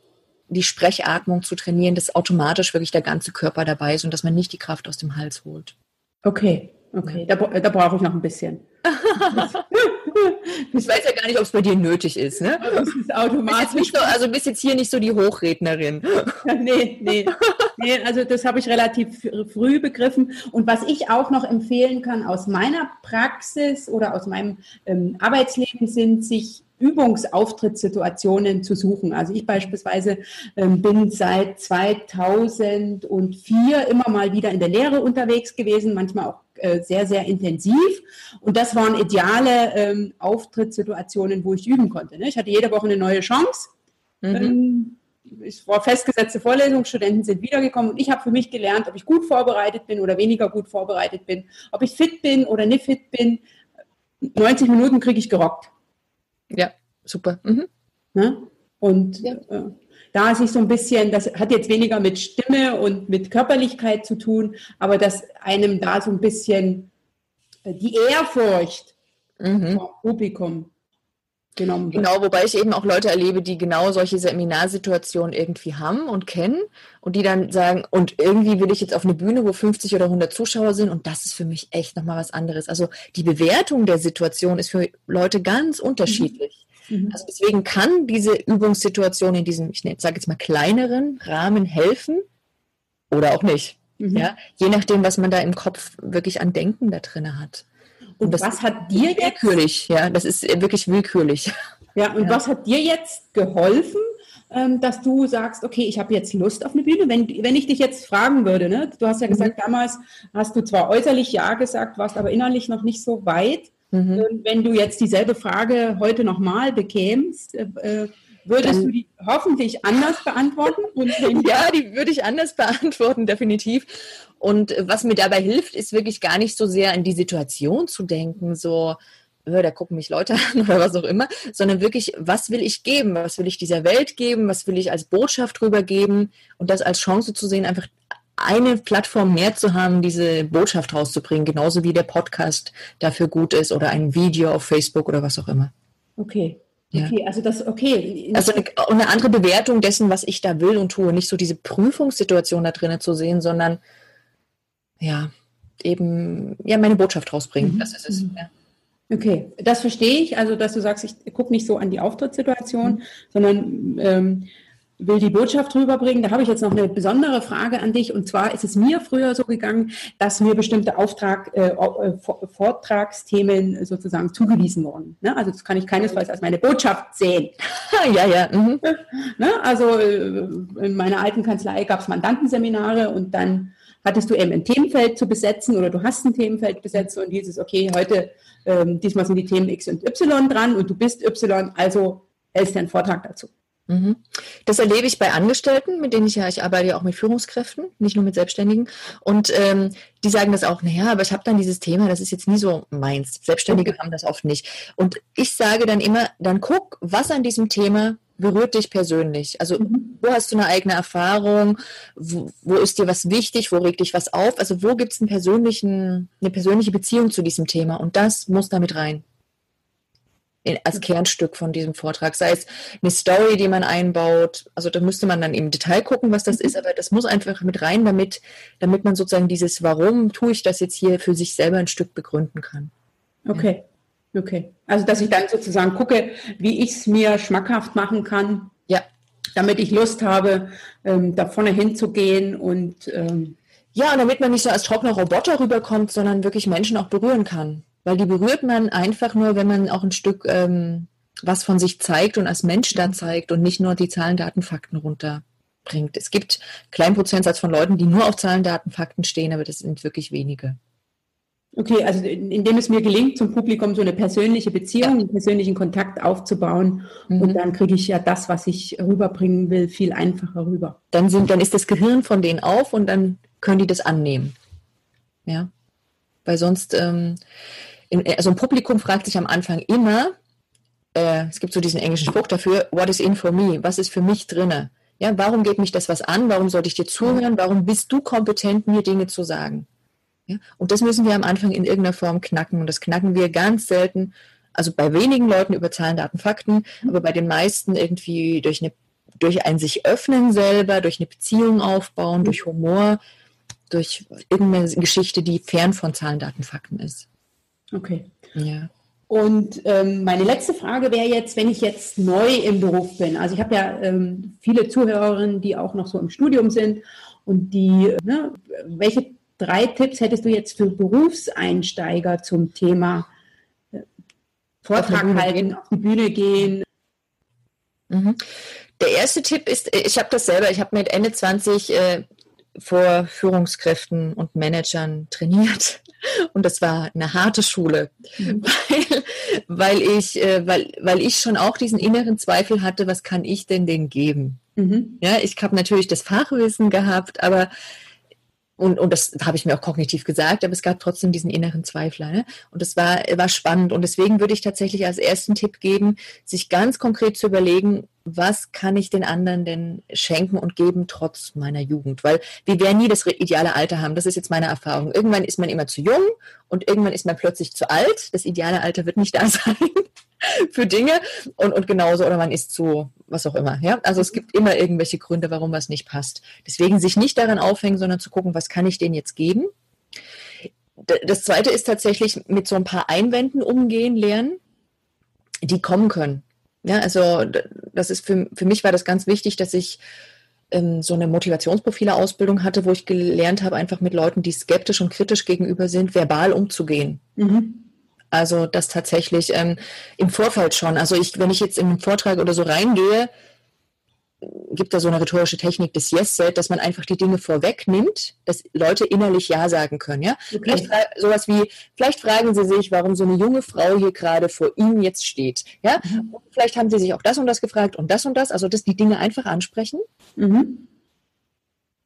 die Sprechatmung zu trainieren, dass automatisch wirklich der ganze Körper dabei ist und dass man nicht die Kraft aus dem Hals holt. Okay, okay, da, da brauche ich noch ein bisschen [laughs] ich weiß ja gar nicht, ob es bei dir nötig ist. Ne? Das ist automatisch. so, also bist jetzt hier nicht so die Hochrednerin. nee, nee, nee. Also das habe ich relativ früh begriffen. Und was ich auch noch empfehlen kann aus meiner Praxis oder aus meinem ähm, Arbeitsleben sind, sich Übungsauftrittssituationen zu suchen. Also ich beispielsweise ähm, bin seit 2004 immer mal wieder in der Lehre unterwegs gewesen, manchmal auch äh, sehr, sehr intensiv. Und das waren ideale ähm, Auftrittssituationen, wo ich üben konnte. Ne? Ich hatte jede Woche eine neue Chance. Mhm. Ähm, es war festgesetzte Vorlesung, Studenten sind wiedergekommen und ich habe für mich gelernt, ob ich gut vorbereitet bin oder weniger gut vorbereitet bin, ob ich fit bin oder nicht fit bin. 90 Minuten kriege ich gerockt. Ja, super. Mhm. Ne? Und ja. äh, da sich so ein bisschen, das hat jetzt weniger mit Stimme und mit Körperlichkeit zu tun, aber dass einem da so ein bisschen äh, die Ehrfurcht mhm. vom Publikum genommen wird. Genau, wobei ich eben auch Leute erlebe, die genau solche Seminarsituationen irgendwie haben und kennen und die dann sagen, und irgendwie will ich jetzt auf eine Bühne, wo 50 oder 100 Zuschauer sind und das ist für mich echt nochmal was anderes. Also die Bewertung der Situation ist für Leute ganz unterschiedlich. Mhm. Also deswegen kann diese Übungssituation in diesem, ich sage jetzt mal kleineren Rahmen helfen oder auch nicht. Mhm. Ja, je nachdem, was man da im Kopf wirklich an Denken da drin hat. Und, Und was hat dir jetzt? Willkürlich, ja, das ist wirklich willkürlich. Ja, und ja. was hat dir jetzt geholfen, ähm, dass du sagst, okay, ich habe jetzt Lust auf eine Bühne? Wenn, wenn ich dich jetzt fragen würde, ne? du hast ja mhm. gesagt, mhm. damals hast du zwar äußerlich Ja gesagt, warst aber innerlich noch nicht so weit. Mhm. Ähm, wenn du jetzt dieselbe Frage heute nochmal bekämst, äh, äh, würdest Dann, du die hoffentlich anders beantworten? [laughs] ja, die würde ich anders beantworten, definitiv. Und was mir dabei hilft, ist wirklich gar nicht so sehr an die Situation zu denken, so, da gucken mich Leute [laughs] an oder was auch immer, sondern wirklich, was will ich geben? Was will ich dieser Welt geben? Was will ich als Botschaft rübergeben? Und das als Chance zu sehen, einfach eine Plattform mehr zu haben, diese Botschaft rauszubringen, genauso wie der Podcast dafür gut ist oder ein Video auf Facebook oder was auch immer. Okay. Ja. Okay, also das, okay. Also eine, eine, andere Bewertung dessen, was ich da will und tue. Nicht so diese Prüfungssituation da drinnen zu sehen, sondern ja, eben ja meine Botschaft rausbringen. Mhm. Das ist es. Mhm. Ja. Okay, das verstehe ich. Also, dass du sagst, ich gucke nicht so an die Auftrittssituation, mhm. sondern ähm, will die Botschaft rüberbringen. Da habe ich jetzt noch eine besondere Frage an dich. Und zwar ist es mir früher so gegangen, dass mir bestimmte Auftrag, äh, äh Vortragsthemen sozusagen zugewiesen wurden. Ne? Also das kann ich keinesfalls als meine Botschaft sehen. ja, ja. Mhm. Ne? Also äh, in meiner alten Kanzlei gab es Mandantenseminare und dann hattest du eben ein Themenfeld zu besetzen oder du hast ein Themenfeld besetzt und dieses, okay, heute, ähm, diesmal sind die Themen X und Y dran und du bist Y, also hältst du einen Vortrag dazu. Mhm. Das erlebe ich bei Angestellten, mit denen ich ja, ich arbeite ja auch mit Führungskräften, nicht nur mit Selbstständigen. Und ähm, die sagen das auch, naja, aber ich habe dann dieses Thema, das ist jetzt nie so meins. Selbstständige haben das oft nicht. Und ich sage dann immer, dann guck, was an diesem Thema berührt dich persönlich? Also mhm. wo hast du eine eigene Erfahrung? Wo, wo, ist dir was wichtig? Wo regt dich was auf? Also wo gibt es eine persönliche Beziehung zu diesem Thema? Und das muss damit rein in, als Kernstück von diesem Vortrag. Sei es eine Story, die man einbaut. Also da müsste man dann im Detail gucken, was das ist, aber das muss einfach mit rein, damit, damit man sozusagen dieses Warum tue ich das jetzt hier für sich selber ein Stück begründen kann. Okay. Ja. Okay. Also dass ich dann sozusagen gucke, wie ich es mir schmackhaft machen kann. Ja. Damit ich Lust habe, ähm, da vorne hinzugehen und ähm, ja, und damit man nicht so als trockener Roboter rüberkommt, sondern wirklich Menschen auch berühren kann. Weil die berührt man einfach nur, wenn man auch ein Stück ähm, was von sich zeigt und als Mensch da zeigt und nicht nur die Zahlen, Daten, Fakten runterbringt. Es gibt einen kleinen Prozentsatz von Leuten, die nur auf Zahlen, Daten, Fakten stehen, aber das sind wirklich wenige. Okay, also indem es mir gelingt, zum Publikum so eine persönliche Beziehung, einen persönlichen Kontakt aufzubauen mhm. und dann kriege ich ja das, was ich rüberbringen will, viel einfacher rüber. Dann sind, dann ist das Gehirn von denen auf und dann können die das annehmen. Ja, weil sonst ähm, also ein Publikum fragt sich am Anfang immer, äh, es gibt so diesen englischen Spruch dafür, what is in for me? Was ist für mich drinne? Ja, warum geht mich das was an? Warum sollte ich dir zuhören? Warum bist du kompetent, mir Dinge zu sagen? Ja, und das müssen wir am Anfang in irgendeiner Form knacken. Und das knacken wir ganz selten, also bei wenigen Leuten über Zahlen, Daten, Fakten, aber bei den meisten irgendwie durch, eine, durch ein sich öffnen selber, durch eine Beziehung aufbauen, durch Humor, durch irgendeine Geschichte, die fern von Zahlen, Daten, Fakten ist. Okay. Ja. Und ähm, meine letzte Frage wäre jetzt, wenn ich jetzt neu im Beruf bin. Also ich habe ja ähm, viele Zuhörerinnen, die auch noch so im Studium sind und die, ne, welche drei Tipps hättest du jetzt für Berufseinsteiger zum Thema äh, Vortrag auf halten, auf die Bühne gehen? Mhm. Der erste Tipp ist, ich habe das selber, ich habe mit Ende 20 äh, vor Führungskräften und Managern trainiert. Und das war eine harte Schule, mhm. weil, weil, ich, äh, weil, weil ich schon auch diesen inneren Zweifel hatte, was kann ich denn denen geben? Mhm. Ja, ich habe natürlich das Fachwissen gehabt, aber und, und das habe ich mir auch kognitiv gesagt, aber es gab trotzdem diesen inneren Zweifler. Ne? Und das war, war spannend. Und deswegen würde ich tatsächlich als ersten Tipp geben, sich ganz konkret zu überlegen, was kann ich den anderen denn schenken und geben trotz meiner Jugend? Weil wir werden nie das ideale Alter haben. Das ist jetzt meine Erfahrung. Irgendwann ist man immer zu jung und irgendwann ist man plötzlich zu alt. Das ideale Alter wird nicht [laughs] da sein für Dinge und, und genauso oder man ist zu was auch immer. Ja? Also es gibt immer irgendwelche Gründe, warum was nicht passt. Deswegen sich nicht daran aufhängen, sondern zu gucken, was kann ich denen jetzt geben. Das zweite ist tatsächlich mit so ein paar Einwänden umgehen lernen, die kommen können. Ja, also das ist für, für mich war das ganz wichtig, dass ich ähm, so eine Motivationsprofile-Ausbildung hatte, wo ich gelernt habe, einfach mit Leuten, die skeptisch und kritisch gegenüber sind, verbal umzugehen. Mhm. Also das tatsächlich ähm, im Vorfeld schon. Also ich, wenn ich jetzt in einen Vortrag oder so reingehe, gibt da so eine rhetorische Technik des Yes-Set, dass man einfach die Dinge vorwegnimmt, dass Leute innerlich Ja sagen können. Ja? Okay. Vielleicht sowas wie, vielleicht fragen sie sich, warum so eine junge Frau hier gerade vor ihnen jetzt steht. Ja? Mhm. Vielleicht haben sie sich auch das und das gefragt und das und das, also dass die Dinge einfach ansprechen. Mhm.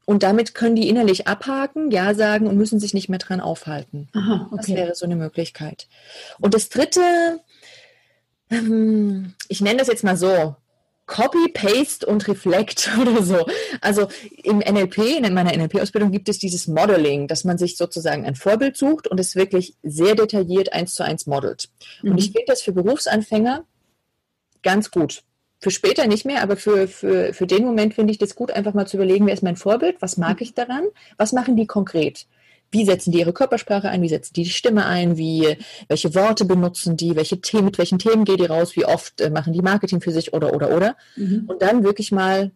Und damit können die innerlich abhaken, Ja sagen und müssen sich nicht mehr dran aufhalten. Aha, okay. Das wäre so eine Möglichkeit. Und das Dritte, ähm, ich nenne das jetzt mal so, Copy, Paste und Reflect [laughs] oder so. Also im NLP, in meiner NLP-Ausbildung gibt es dieses Modeling, dass man sich sozusagen ein Vorbild sucht und es wirklich sehr detailliert eins zu eins modelt. Mhm. Und ich finde das für Berufsanfänger ganz gut. Für später nicht mehr, aber für, für, für den Moment finde ich das gut, einfach mal zu überlegen, wer ist mein Vorbild, was mag ich daran, was machen die konkret wie setzen die ihre Körpersprache ein, wie setzen die die Stimme ein, wie, welche Worte benutzen die, welche Themen, mit welchen Themen geht die raus, wie oft äh, machen die Marketing für sich oder, oder, oder. Mhm. Und dann wirklich mal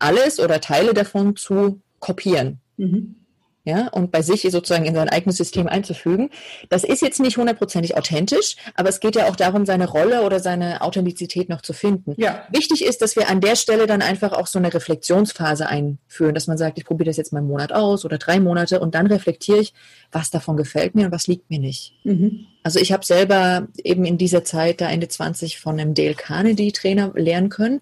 alles oder Teile davon zu kopieren. Mhm ja, und bei sich sozusagen in sein eigenes System einzufügen. Das ist jetzt nicht hundertprozentig authentisch, aber es geht ja auch darum, seine Rolle oder seine Authentizität noch zu finden. Ja. Wichtig ist, dass wir an der Stelle dann einfach auch so eine Reflexionsphase einführen, dass man sagt, ich probiere das jetzt mal einen Monat aus oder drei Monate und dann reflektiere ich, was davon gefällt mir und was liegt mir nicht. Mhm. Also ich habe selber eben in dieser Zeit, da Ende 20, von einem Dale Carnegie Trainer lernen können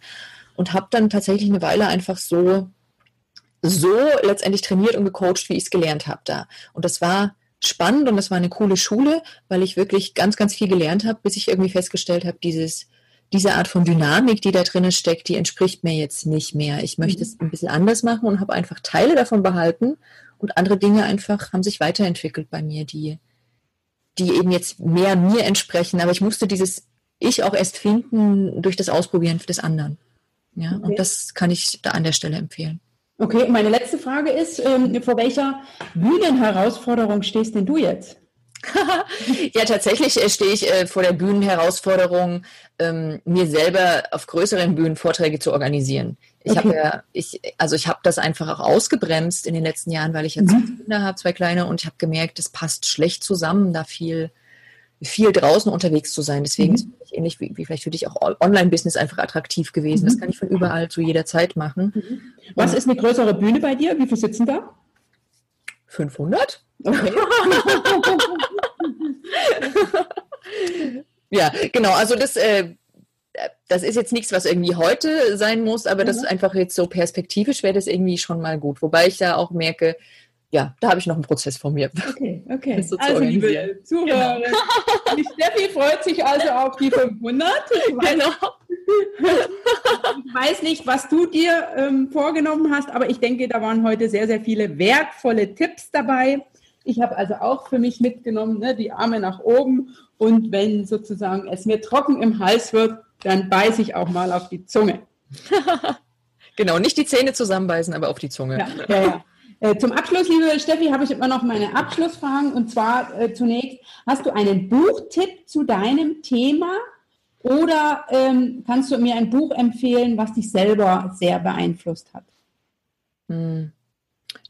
und habe dann tatsächlich eine Weile einfach so so letztendlich trainiert und gecoacht, wie ich es gelernt habe da. Und das war spannend und das war eine coole Schule, weil ich wirklich ganz, ganz viel gelernt habe, bis ich irgendwie festgestellt habe, dieses, diese Art von Dynamik, die da drin steckt, die entspricht mir jetzt nicht mehr. Ich möchte mhm. es ein bisschen anders machen und habe einfach Teile davon behalten und andere Dinge einfach haben sich weiterentwickelt bei mir, die, die eben jetzt mehr mir entsprechen. Aber ich musste dieses Ich auch erst finden durch das Ausprobieren des anderen. Ja, okay. und das kann ich da an der Stelle empfehlen. Okay, meine letzte Frage ist, ähm, vor welcher Bühnenherausforderung stehst denn du jetzt? [laughs] ja, tatsächlich äh, stehe ich äh, vor der Bühnenherausforderung, ähm, mir selber auf größeren Bühnen Vorträge zu organisieren. Ich okay. habe ja, ich, also ich habe das einfach auch ausgebremst in den letzten Jahren, weil ich jetzt mhm. Kinder habe, zwei kleine, und ich habe gemerkt, das passt schlecht zusammen, da viel viel draußen unterwegs zu sein. Deswegen mhm. ist es ähnlich wie, wie, vielleicht für dich auch Online-Business einfach attraktiv gewesen. Mhm. Das kann ich von überall zu jeder Zeit machen. Mhm. Was ist eine größere Bühne bei dir? Wie viele sitzen da? 500. Okay. [laughs] ja, genau. Also das, äh, das ist jetzt nichts, was irgendwie heute sein muss, aber das ist einfach jetzt so perspektivisch wäre das irgendwie schon mal gut. Wobei ich da auch merke, ja, da habe ich noch einen Prozess vor mir. Okay, okay. [laughs] So also, liebe Zuhörer, genau. [laughs] die Steffi freut sich also auf die 500. Ich weiß, genau. [laughs] ich weiß nicht, was du dir ähm, vorgenommen hast, aber ich denke, da waren heute sehr, sehr viele wertvolle Tipps dabei. Ich habe also auch für mich mitgenommen, ne, die Arme nach oben und wenn sozusagen es mir trocken im Hals wird, dann beiße ich auch mal auf die Zunge. genau, nicht die Zähne zusammenbeißen, aber auf die Zunge. Ja, ja, ja. Äh, zum Abschluss, liebe Steffi, habe ich immer noch meine Abschlussfragen. Und zwar äh, zunächst, hast du einen Buchtipp zu deinem Thema oder ähm, kannst du mir ein Buch empfehlen, was dich selber sehr beeinflusst hat? Hm.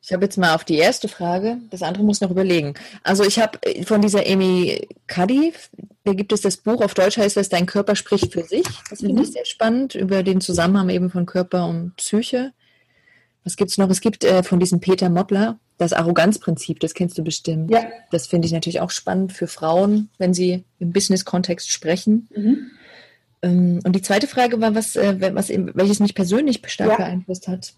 Ich habe jetzt mal auf die erste Frage, das andere muss noch überlegen. Also ich habe äh, von dieser Amy Cuddy, da gibt es das Buch, auf Deutsch heißt das Dein Körper spricht für sich. Das finde mhm. ich sehr spannend, über den Zusammenhang eben von Körper und Psyche. Was gibt es noch? Es gibt äh, von diesem Peter Mottler das Arroganzprinzip, das kennst du bestimmt. Ja. Das finde ich natürlich auch spannend für Frauen, wenn sie im Business-Kontext sprechen. Mhm. Ähm, und die zweite Frage war, was, äh, was, welches mich persönlich stark ja. beeinflusst hat.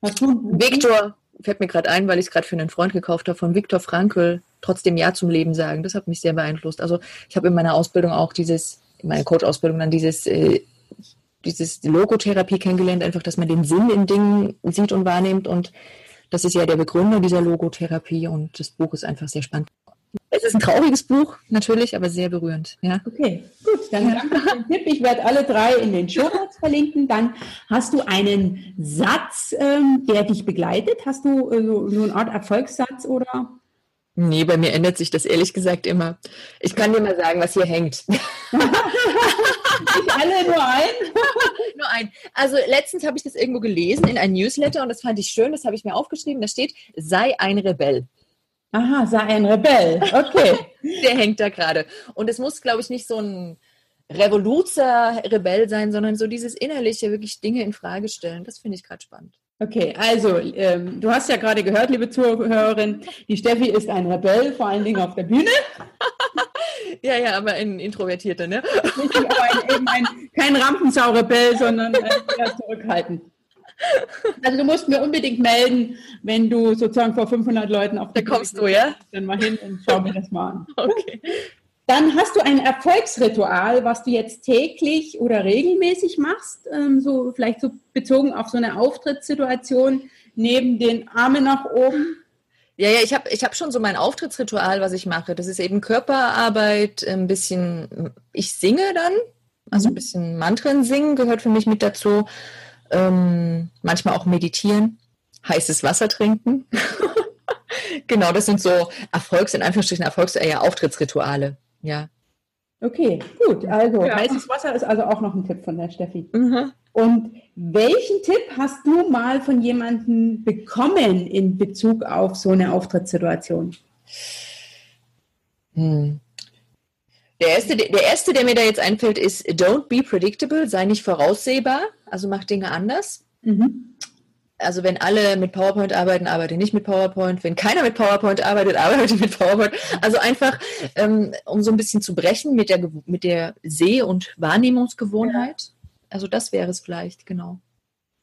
Was du? Viktor, fällt mir gerade ein, weil ich es gerade für einen Freund gekauft habe, von Viktor Frankl, trotzdem Ja zum Leben sagen. Das hat mich sehr beeinflusst. Also ich habe in meiner Ausbildung auch dieses, in meiner Coach-Ausbildung dann dieses äh, dieses Logotherapie kennengelernt, einfach, dass man den Sinn in Dingen sieht und wahrnimmt. Und das ist ja der Begründer dieser Logotherapie und das Buch ist einfach sehr spannend. Es ist ein trauriges Buch, natürlich, aber sehr berührend. Ja. Okay, gut, dann danke für den Tipp. Ich werde alle drei in den Show Notes verlinken. Dann hast du einen Satz, ähm, der dich begleitet. Hast du äh, so, so eine Art Erfolgssatz oder? Nee, bei mir ändert sich das ehrlich gesagt immer. Ich kann dir mal sagen, was hier hängt. [laughs] Nicht alle, nur ein? [laughs] nur ein. Also letztens habe ich das irgendwo gelesen in einem Newsletter und das fand ich schön, das habe ich mir aufgeschrieben. Da steht, sei ein Rebell. Aha, sei ein Rebell. Okay. [laughs] Der hängt da gerade. Und es muss, glaube ich, nicht so ein Revoluzer-Rebell sein, sondern so dieses innerliche, wirklich Dinge in Frage stellen. Das finde ich gerade spannend. Okay, also ähm, du hast ja gerade gehört, liebe Zuhörerin, die Steffi ist ein Rebell, vor allen Dingen auf der Bühne. [laughs] ja, ja, aber ein Introvertierter, ne? Nicht, aber ein, eben ein, kein Rampensau-Rebell, sondern eher zurückhaltend. Also du musst mir unbedingt melden, wenn du sozusagen vor 500 Leuten auf der Da kommst du, ja? Dann mal hin und schau mir das mal an. Okay. Dann hast du ein Erfolgsritual, was du jetzt täglich oder regelmäßig machst, ähm, so vielleicht so bezogen auf so eine Auftrittssituation neben den Armen nach oben. Ja, ja, ich habe ich hab schon so mein Auftrittsritual, was ich mache. Das ist eben Körperarbeit, ein bisschen, ich singe dann, also ein mhm. bisschen Mantren singen gehört für mich mit dazu. Ähm, manchmal auch meditieren, heißes Wasser trinken. [laughs] genau, das sind so Erfolgs, in Anführungsstrichen Erfolgs, ja, Auftrittsrituale. Ja. Okay, gut. Also ja. heißes Wasser ist also auch noch ein Tipp von der Steffi. Mhm. Und welchen Tipp hast du mal von jemandem bekommen in Bezug auf so eine Auftrittssituation? Hm. Der erste, der erste, der mir da jetzt einfällt, ist Don't be predictable, sei nicht voraussehbar, also mach Dinge anders. Mhm also wenn alle mit PowerPoint arbeiten, arbeite nicht mit PowerPoint. Wenn keiner mit PowerPoint arbeitet, [laughs] arbeite mit PowerPoint. Also einfach, ähm, um so ein bisschen zu brechen mit der, mit der Seh- und Wahrnehmungsgewohnheit. Also das wäre es vielleicht, genau.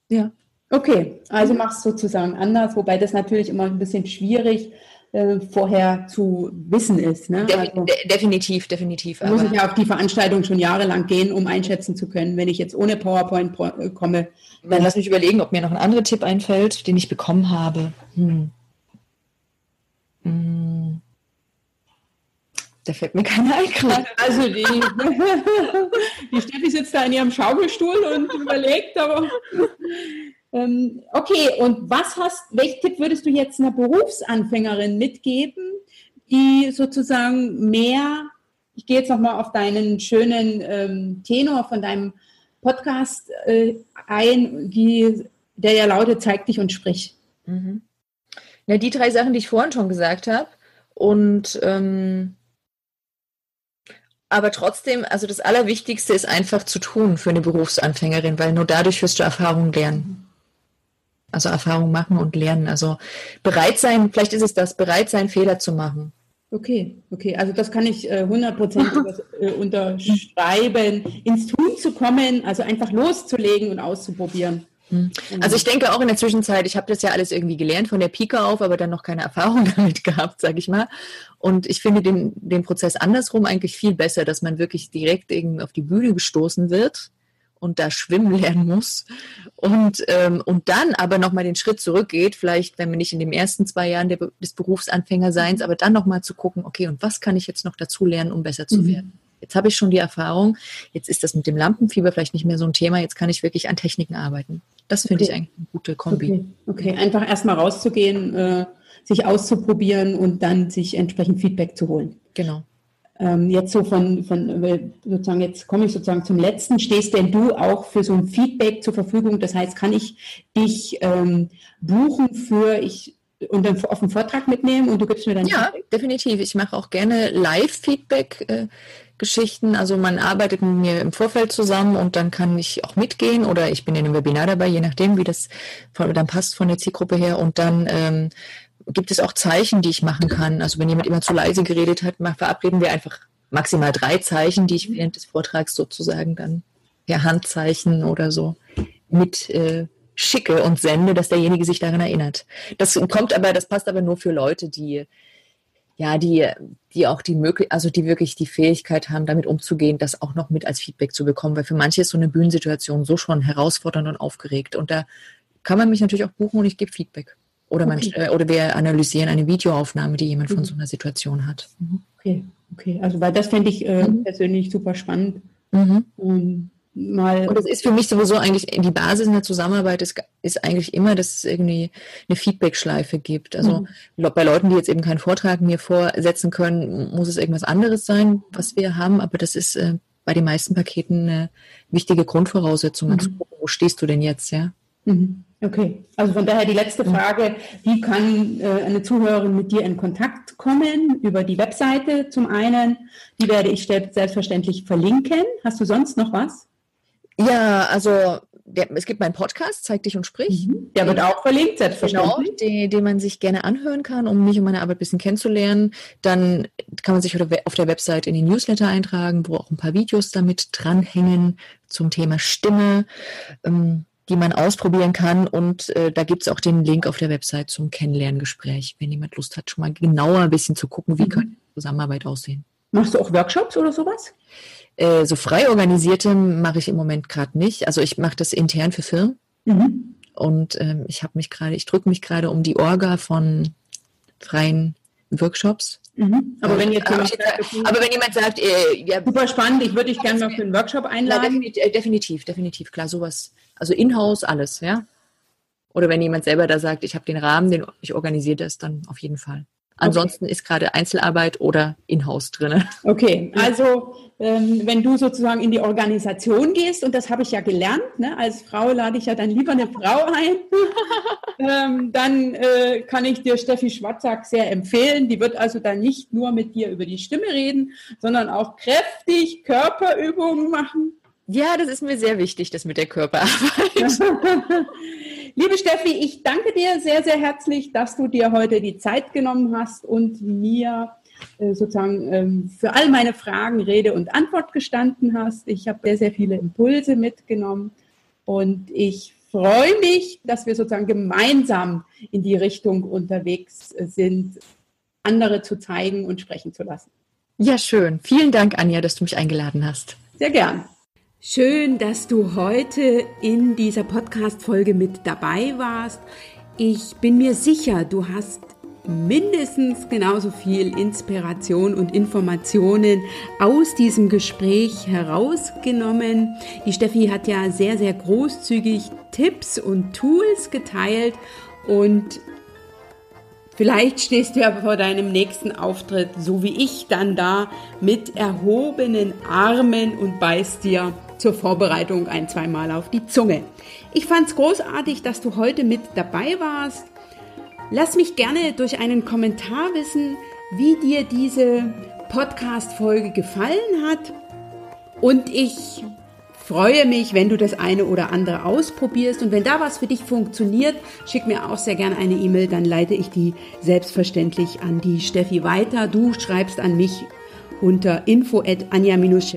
Ja. Okay, also machst du sozusagen anders, wobei das natürlich immer ein bisschen schwierig äh, vorher zu wissen ist. Ne? De also, definitiv, definitiv. muss ich ja auf die Veranstaltung schon jahrelang gehen, um einschätzen zu können, wenn ich jetzt ohne PowerPoint äh, komme, dann lass mich überlegen, ob mir noch ein anderer Tipp einfällt, den ich bekommen habe. Hm. Hm. Da fällt mir keiner ein gerade. [laughs] Also die, [laughs] die Steffi sitzt da in ihrem Schaukelstuhl und überlegt, aber ähm, okay, und was hast, welchen Tipp würdest du jetzt einer Berufsanfängerin mitgeben, die sozusagen mehr, ich gehe jetzt nochmal auf deinen schönen ähm, Tenor von deinem Podcast äh, ein, die, der ja lautet, zeig dich und sprich. Mhm. Ja, die drei Sachen, die ich vorhin schon gesagt habe. Und ähm, aber trotzdem, also das Allerwichtigste ist einfach zu tun für eine Berufsanfängerin, weil nur dadurch wirst du Erfahrung lernen. Also Erfahrung machen und lernen. Also bereit sein, vielleicht ist es das, bereit sein, Fehler zu machen. Okay, okay, also das kann ich äh, hundertprozentig [laughs] äh, unterschreiben, ins Tun zu kommen, also einfach loszulegen und auszuprobieren. Hm. Also ich denke auch in der Zwischenzeit, ich habe das ja alles irgendwie gelernt von der Pike auf, aber dann noch keine Erfahrung [laughs] damit gehabt, sage ich mal. Und ich finde den, den Prozess andersrum eigentlich viel besser, dass man wirklich direkt irgendwie auf die Bühne gestoßen wird und da schwimmen lernen muss und, ähm, und dann aber nochmal den Schritt zurückgeht, vielleicht, wenn man nicht in den ersten zwei Jahren der, des Berufsanfängerseins, aber dann nochmal zu gucken, okay, und was kann ich jetzt noch dazu lernen, um besser zu mhm. Jetzt habe ich schon die Erfahrung, jetzt ist das mit dem Lampenfieber vielleicht nicht mehr so ein Thema, jetzt kann ich wirklich an Techniken arbeiten. Das finde okay. ich eigentlich eine gute Kombi. Okay, okay. einfach erstmal rauszugehen, äh, sich auszuprobieren und dann sich entsprechend Feedback zu holen. Genau ähm, jetzt so von, von sozusagen, jetzt komme ich sozusagen zum letzten, stehst denn du auch für so ein Feedback zur Verfügung? Das heißt, kann ich dich ähm, buchen für, ich und dann auf den Vortrag mitnehmen und du gibst mir dann Ja, Feedback? definitiv. Ich mache auch gerne Live-Feedback. Äh, Geschichten. Also man arbeitet mit mir im Vorfeld zusammen und dann kann ich auch mitgehen oder ich bin in einem Webinar dabei, je nachdem, wie das von, dann passt von der Zielgruppe her. Und dann ähm, gibt es auch Zeichen, die ich machen kann. Also wenn jemand immer zu leise geredet hat, verabreden wir einfach maximal drei Zeichen, die ich während des Vortrags sozusagen dann per Handzeichen oder so mit äh, schicke und sende, dass derjenige sich daran erinnert. Das kommt aber, das passt aber nur für Leute, die ja, die, die auch die möglich, also die wirklich die Fähigkeit haben, damit umzugehen, das auch noch mit als Feedback zu bekommen, weil für manche ist so eine Bühnensituation so schon herausfordernd und aufgeregt und da kann man mich natürlich auch buchen und ich gebe Feedback. Oder, man, okay. Äh, oder wir analysieren eine Videoaufnahme, die jemand von mhm. so einer Situation hat. Mhm. Okay, okay. Also weil das fände ich äh, mhm. persönlich super spannend. Mhm. Um, mal und das ist für mich sowieso eigentlich die Basis in der Zusammenarbeit ist, ist eigentlich immer, dass es irgendwie eine Feedback-Schleife gibt. Also mhm. bei Leuten, die jetzt eben keinen Vortrag mir vorsetzen können, muss es irgendwas anderes sein, was wir haben. Aber das ist äh, bei den meisten Paketen eine wichtige Grundvoraussetzung, mhm. gucken, wo stehst du denn jetzt, ja? Mhm. Okay, also von daher die letzte Frage, wie kann äh, eine Zuhörerin mit dir in Kontakt kommen? Über die Webseite zum einen, die werde ich selbstverständlich verlinken. Hast du sonst noch was? Ja, also der, es gibt meinen Podcast, Zeig dich und sprich. Mhm. Der wird auch verlinkt, selbstverständlich. Genau, den, den, man sich gerne anhören kann, um mich und meine Arbeit ein bisschen kennenzulernen. Dann kann man sich auf der Website in den Newsletter eintragen, wo auch ein paar Videos damit dranhängen zum Thema Stimme. Ähm, die man ausprobieren kann. Und äh, da gibt es auch den Link auf der Website zum Kennenlerngespräch, wenn jemand Lust hat, schon mal genauer ein bisschen zu gucken, wie mhm. kann Zusammenarbeit aussehen. Machst du auch Workshops oder sowas? Äh, so frei organisierte mache ich im Moment gerade nicht. Also ich mache das intern für Firmen. Mhm. Und ähm, ich habe mich gerade, ich drücke mich gerade um die Orga von freien Workshops. Mhm. Aber, wenn jetzt jemand sagt, aber wenn jemand sagt, äh, ja, super spannend, ich würde dich gerne mal für einen Workshop einladen. Ja, äh, definitiv, definitiv, klar, sowas. Also in-house alles, ja. Oder wenn jemand selber da sagt, ich habe den Rahmen, den ich organisiere das, dann auf jeden Fall. Ansonsten okay. ist gerade Einzelarbeit oder Inhouse drin. Okay, [laughs] also ähm, wenn du sozusagen in die Organisation gehst, und das habe ich ja gelernt, ne, als Frau lade ich ja dann lieber eine Frau ein, [laughs] ähm, dann äh, kann ich dir Steffi Schwarzack sehr empfehlen. Die wird also dann nicht nur mit dir über die Stimme reden, sondern auch kräftig Körperübungen machen. Ja, das ist mir sehr wichtig, das mit der Körperarbeit. [laughs] Liebe Steffi, ich danke dir sehr, sehr herzlich, dass du dir heute die Zeit genommen hast und mir äh, sozusagen ähm, für all meine Fragen Rede und Antwort gestanden hast. Ich habe sehr, sehr viele Impulse mitgenommen und ich freue mich, dass wir sozusagen gemeinsam in die Richtung unterwegs sind, andere zu zeigen und sprechen zu lassen. Ja, schön. Vielen Dank, Anja, dass du mich eingeladen hast. Sehr gern. Schön, dass du heute in dieser Podcast-Folge mit dabei warst. Ich bin mir sicher, du hast mindestens genauso viel Inspiration und Informationen aus diesem Gespräch herausgenommen. Die Steffi hat ja sehr, sehr großzügig Tipps und Tools geteilt und Vielleicht stehst du ja vor deinem nächsten Auftritt, so wie ich, dann da mit erhobenen Armen und beißt dir zur Vorbereitung ein, zweimal auf die Zunge. Ich fand es großartig, dass du heute mit dabei warst. Lass mich gerne durch einen Kommentar wissen, wie dir diese Podcast-Folge gefallen hat. Und ich freue mich, wenn du das eine oder andere ausprobierst. Und wenn da was für dich funktioniert, schick mir auch sehr gerne eine E-Mail, dann leite ich die selbstverständlich an die Steffi weiter. Du schreibst an mich unter info at anja